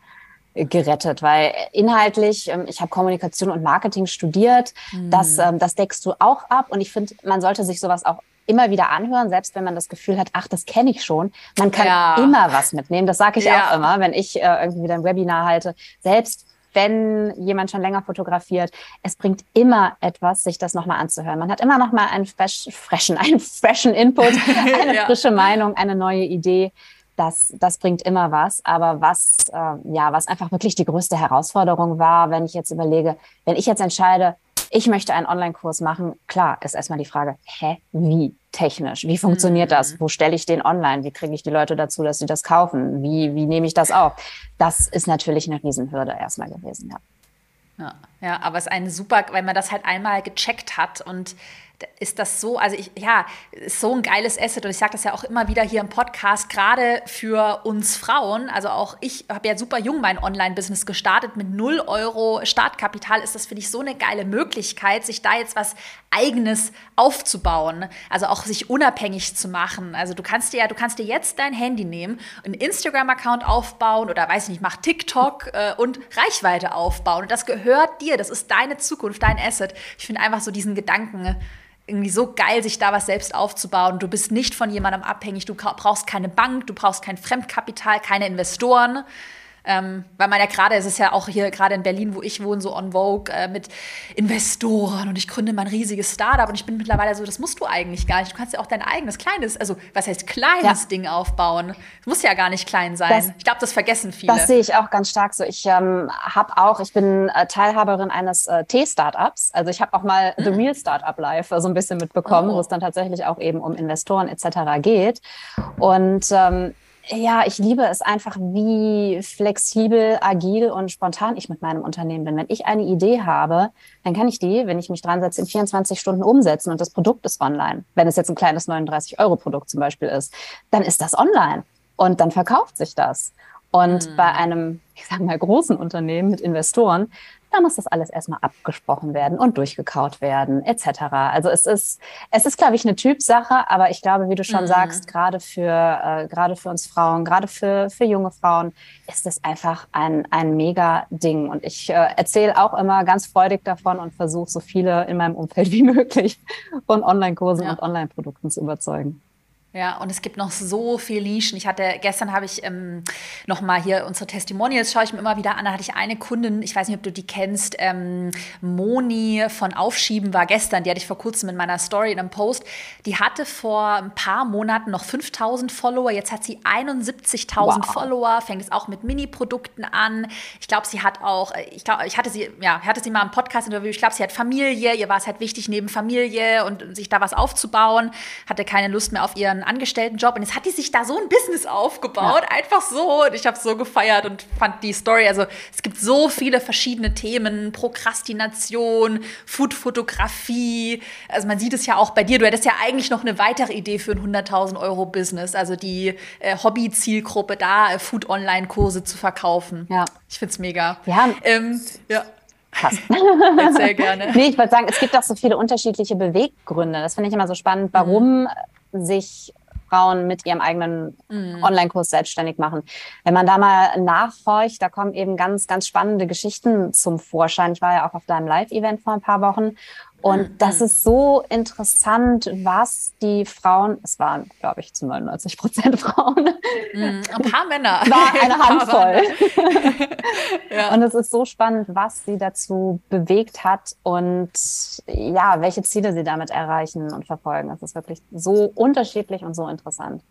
gerettet, weil inhaltlich, ähm, ich habe Kommunikation und Marketing studiert, mhm. das, ähm, das deckst du auch ab und ich finde, man sollte sich sowas auch immer wieder anhören, selbst wenn man das Gefühl hat, ach, das kenne ich schon. Man kann ja. immer was mitnehmen. Das sage ich ja. auch immer, wenn ich äh, irgendwie wieder ein Webinar halte. Selbst wenn jemand schon länger fotografiert, es bringt immer etwas, sich das nochmal anzuhören. Man hat immer nochmal einen fresh, freshen, einen freshen Input, eine ja. frische Meinung, eine neue Idee. Das, das bringt immer was. Aber was, äh, ja, was einfach wirklich die größte Herausforderung war, wenn ich jetzt überlege, wenn ich jetzt entscheide, ich möchte einen Online-Kurs machen. Klar, ist erstmal die Frage, hä, wie technisch? Wie funktioniert mhm. das? Wo stelle ich den online? Wie kriege ich die Leute dazu, dass sie das kaufen? Wie, wie nehme ich das auf? Das ist natürlich eine Riesenhürde erstmal gewesen, ja. Ja, ja, aber es ist eine super, weil man das halt einmal gecheckt hat und ist das so, also ich, ja, ist so ein geiles Asset und ich sage das ja auch immer wieder hier im Podcast, gerade für uns Frauen, also auch ich habe ja super jung mein Online-Business gestartet mit 0 Euro Startkapital, ist das, finde ich, so eine geile Möglichkeit, sich da jetzt was Eigenes aufzubauen, also auch sich unabhängig zu machen. Also du kannst dir ja, du kannst dir jetzt dein Handy nehmen, einen Instagram-Account aufbauen oder weiß nicht, mach TikTok äh, und Reichweite aufbauen. Und das gehört dir, das ist deine Zukunft, dein Asset. Ich finde einfach so diesen Gedanken, irgendwie so geil, sich da was selbst aufzubauen. Du bist nicht von jemandem abhängig, du brauchst keine Bank, du brauchst kein Fremdkapital, keine Investoren. Ähm, weil man ja gerade, es ist ja auch hier gerade in Berlin, wo ich wohne, so on Vogue äh, mit Investoren und ich gründe mein riesiges Startup und ich bin mittlerweile so, das musst du eigentlich gar nicht. Du kannst ja auch dein eigenes kleines, also was heißt kleines ja. Ding aufbauen. Es muss ja gar nicht klein sein. Das, ich glaube, das vergessen viele. Das sehe ich auch ganz stark so. Ich ähm, habe auch, ich bin äh, Teilhaberin eines äh, T-Startups. Also ich habe auch mal mhm. The Real Startup Live so ein bisschen mitbekommen, oh. wo es dann tatsächlich auch eben um Investoren etc. geht. Und ähm, ja, ich liebe es einfach, wie flexibel, agil und spontan ich mit meinem Unternehmen bin. Wenn ich eine Idee habe, dann kann ich die, wenn ich mich dran setze, in 24 Stunden umsetzen und das Produkt ist online. Wenn es jetzt ein kleines 39-Euro-Produkt zum Beispiel ist, dann ist das online und dann verkauft sich das. Und mhm. bei einem, ich sage mal, großen Unternehmen mit Investoren, da muss das alles erstmal abgesprochen werden und durchgekaut werden, etc. Also es ist, es ist, glaube ich, eine Typsache, aber ich glaube, wie du schon mhm. sagst, gerade für, äh, gerade für uns Frauen, gerade für, für junge Frauen, ist es einfach ein, ein mega Ding. Und ich äh, erzähle auch immer ganz freudig davon und versuche so viele in meinem Umfeld wie möglich von Online-Kursen ja. und Online-Produkten zu überzeugen. Ja, und es gibt noch so viele Nischen. Ich hatte, gestern habe ich ähm, noch mal hier unsere Testimonials, schaue ich mir immer wieder an. Da hatte ich eine Kundin, ich weiß nicht, ob du die kennst, ähm, Moni von Aufschieben war gestern, die hatte ich vor kurzem in meiner Story in einem Post. Die hatte vor ein paar Monaten noch 5000 Follower, jetzt hat sie 71.000 wow. Follower, fängt es auch mit Mini-Produkten an. Ich glaube, sie hat auch, ich glaube, ich hatte sie, ja, hatte sie mal im Podcast-Interview, ich glaube, sie hat Familie, ihr war es halt wichtig, neben Familie und sich da was aufzubauen, hatte keine Lust mehr auf ihren Angestelltenjob und jetzt hat die sich da so ein Business aufgebaut, ja. einfach so. Und ich habe so gefeiert und fand die Story, also es gibt so viele verschiedene Themen, Prokrastination, Foodfotografie. Also man sieht es ja auch bei dir, du hättest ja eigentlich noch eine weitere Idee für ein 100.000 Euro Business, also die äh, Hobby-Zielgruppe da, äh, Food-Online-Kurse zu verkaufen. Ja. Ich finde es mega. Ja. Ähm, ja. Passt. Sehr gerne. nee, ich wollte sagen, es gibt auch so viele unterschiedliche Beweggründe. Das finde ich immer so spannend, warum mhm sich Frauen mit ihrem eigenen mhm. Online-Kurs selbstständig machen. Wenn man da mal nachhorcht, da kommen eben ganz, ganz spannende Geschichten zum Vorschein. Ich war ja auch auf deinem Live-Event vor ein paar Wochen und mhm. das ist so interessant, was die Frauen, es waren, glaube ich, zu 99 Prozent Frauen. Mhm. Ein paar Männer. War eine Handvoll. ja. Und es ist so spannend, was sie dazu bewegt hat und ja, welche Ziele sie damit erreichen und verfolgen. Es ist wirklich so unterschiedlich und so interessant.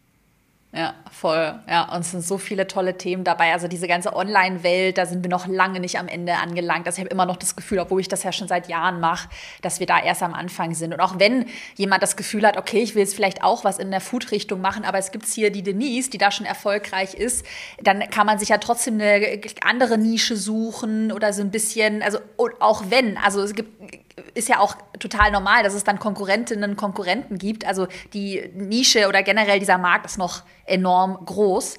Ja, voll. Ja, und es sind so viele tolle Themen dabei. Also diese ganze Online-Welt, da sind wir noch lange nicht am Ende angelangt. Also ich habe immer noch das Gefühl, obwohl ich das ja schon seit Jahren mache, dass wir da erst am Anfang sind. Und auch wenn jemand das Gefühl hat, okay, ich will jetzt vielleicht auch was in der Food-Richtung machen, aber es gibt hier die Denise, die da schon erfolgreich ist, dann kann man sich ja trotzdem eine andere Nische suchen oder so ein bisschen, also auch wenn, also es gibt ist ja auch total normal, dass es dann Konkurrentinnen und Konkurrenten gibt. Also die Nische oder generell dieser Markt ist noch enorm groß.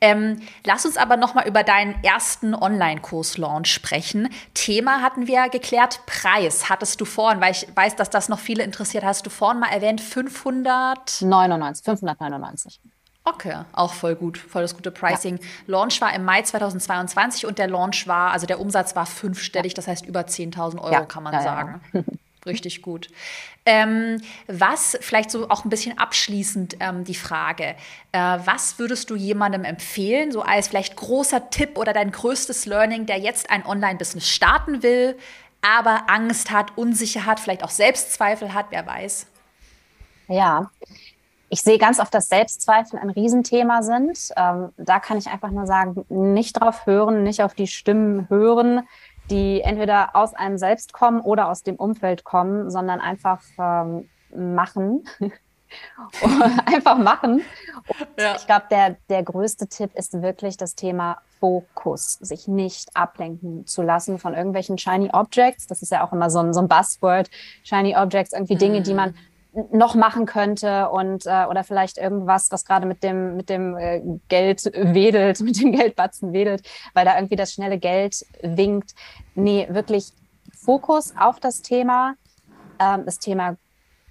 Ähm, lass uns aber noch mal über deinen ersten Online-Kurs-Launch sprechen. Thema hatten wir geklärt, Preis hattest du vorhin, weil ich weiß, dass das noch viele interessiert. Hast du vorhin mal erwähnt, 599, 599. Okay, auch voll gut, voll das gute Pricing. Ja. Launch war im Mai 2022 und der Launch war, also der Umsatz war fünfstellig, das heißt über 10.000 Euro, ja. kann man ja, sagen. Richtig gut. Ähm, was, vielleicht so auch ein bisschen abschließend ähm, die Frage, äh, was würdest du jemandem empfehlen, so als vielleicht großer Tipp oder dein größtes Learning, der jetzt ein Online-Business starten will, aber Angst hat, Unsicher hat, vielleicht auch Selbstzweifel hat, wer weiß? Ja, ich sehe ganz oft, dass Selbstzweifel ein Riesenthema sind. Ähm, da kann ich einfach nur sagen, nicht drauf hören, nicht auf die Stimmen hören, die entweder aus einem selbst kommen oder aus dem Umfeld kommen, sondern einfach ähm, machen. einfach machen. Ja. Ich glaube, der, der größte Tipp ist wirklich das Thema Fokus, sich nicht ablenken zu lassen von irgendwelchen Shiny Objects. Das ist ja auch immer so ein, so ein Buzzword. Shiny Objects, irgendwie Dinge, die mhm. man noch machen könnte und äh, oder vielleicht irgendwas, was gerade mit dem mit dem äh, Geld wedelt, mit dem Geldbatzen wedelt, weil da irgendwie das schnelle Geld winkt. Nee, wirklich Fokus auf das Thema, ähm, das Thema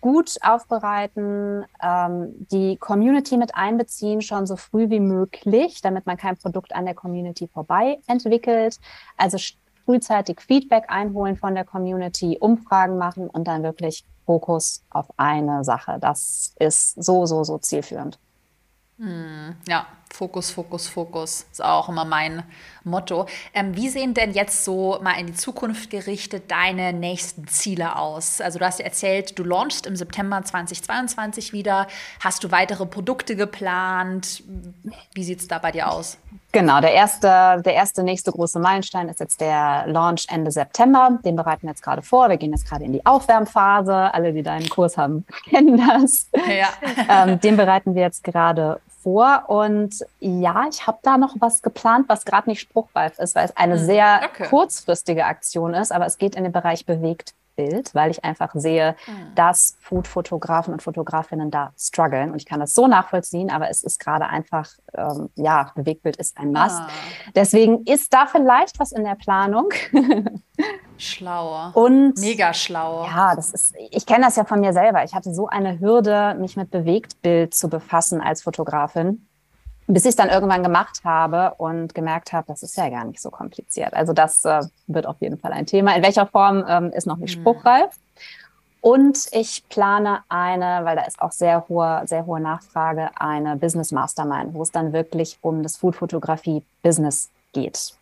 gut aufbereiten, ähm, die Community mit einbeziehen, schon so früh wie möglich, damit man kein Produkt an der Community vorbei entwickelt. Also frühzeitig Feedback einholen von der Community, Umfragen machen und dann wirklich Fokus auf eine Sache. Das ist so, so, so zielführend. Hm, ja, Fokus, Fokus, Fokus ist auch immer mein Motto. Ähm, wie sehen denn jetzt so mal in die Zukunft gerichtet deine nächsten Ziele aus? Also du hast erzählt, du launchst im September 2022 wieder. Hast du weitere Produkte geplant? Wie sieht es da bei dir aus? Genau, der erste, der erste nächste große Meilenstein ist jetzt der Launch Ende September. Den bereiten wir jetzt gerade vor. Wir gehen jetzt gerade in die Aufwärmphase. Alle, die deinen Kurs haben, kennen das. Ja. ähm, den bereiten wir jetzt gerade vor. Und ja, ich habe da noch was geplant, was gerade nicht spruchreif ist, weil es eine hm, sehr okay. kurzfristige Aktion ist, aber es geht in den Bereich bewegt Bild, weil ich einfach sehe, mhm. dass Food-Fotografen und Fotografinnen da strugglen. Und ich kann das so nachvollziehen, aber es ist gerade einfach, ähm, ja, Bewegtbild ist ein Must. Ah. Deswegen ist da vielleicht was in der Planung. Schlauer. Und mega schlauer. Ja, das ist, ich kenne das ja von mir selber. Ich hatte so eine Hürde, mich mit Bewegtbild zu befassen als Fotografin bis ich es dann irgendwann gemacht habe und gemerkt habe, das ist ja gar nicht so kompliziert. Also das äh, wird auf jeden Fall ein Thema. In welcher Form ähm, ist noch nicht mhm. spruchreif. Und ich plane eine, weil da ist auch sehr hohe, sehr hohe Nachfrage, eine Business Mastermind, wo es dann wirklich um das Food-Fotografie-Business geht.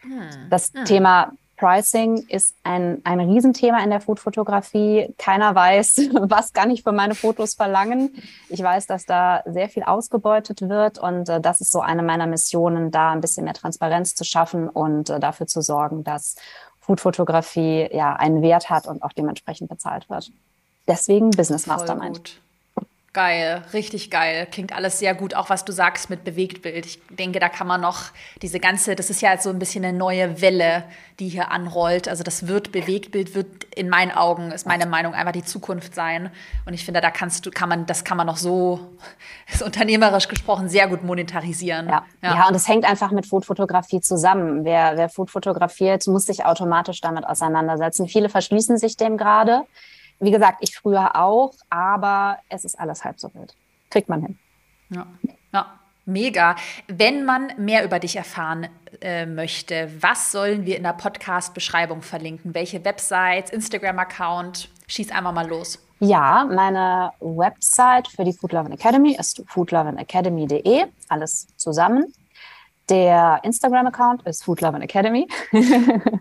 Hm. Das hm. Thema Pricing ist ein, ein Riesenthema in der Foodfotografie. Keiner weiß, was kann ich für meine Fotos verlangen. Ich weiß, dass da sehr viel ausgebeutet wird und äh, das ist so eine meiner Missionen, da ein bisschen mehr Transparenz zu schaffen und äh, dafür zu sorgen, dass Foodfotografie ja einen Wert hat und auch dementsprechend bezahlt wird. Deswegen Business Mastermind. Geil, richtig geil. Klingt alles sehr gut, auch was du sagst mit Bewegtbild. Ich denke, da kann man noch diese ganze, das ist ja so ein bisschen eine neue Welle, die hier anrollt. Also das wird Bewegtbild wird in meinen Augen, ist meine Meinung, einfach die Zukunft sein. Und ich finde, da kannst du, kann man, das kann man noch so, ist unternehmerisch gesprochen, sehr gut monetarisieren. Ja, ja. ja und es hängt einfach mit Foodfotografie zusammen. Wer, wer Food fotografiert, muss sich automatisch damit auseinandersetzen. Viele verschließen sich dem gerade. Wie gesagt, ich früher auch, aber es ist alles halb so wild. Kriegt man hin. Ja. ja. Mega. Wenn man mehr über dich erfahren äh, möchte, was sollen wir in der Podcast-Beschreibung verlinken? Welche Websites, Instagram-Account? Schieß einmal mal los. Ja, meine Website für die Food Loving Academy ist foodlovingacademy.de. Alles zusammen. Der Instagram-Account ist Food Loving Academy.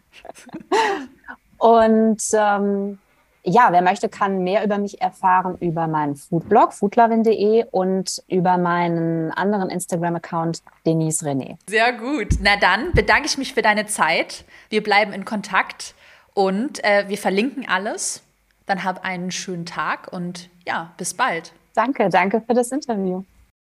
Und ähm, ja, wer möchte, kann mehr über mich erfahren über meinen Foodblog, foodlovin.de und über meinen anderen Instagram-Account, Denise René. Sehr gut. Na dann bedanke ich mich für deine Zeit. Wir bleiben in Kontakt und äh, wir verlinken alles. Dann hab einen schönen Tag und ja, bis bald. Danke, danke für das Interview.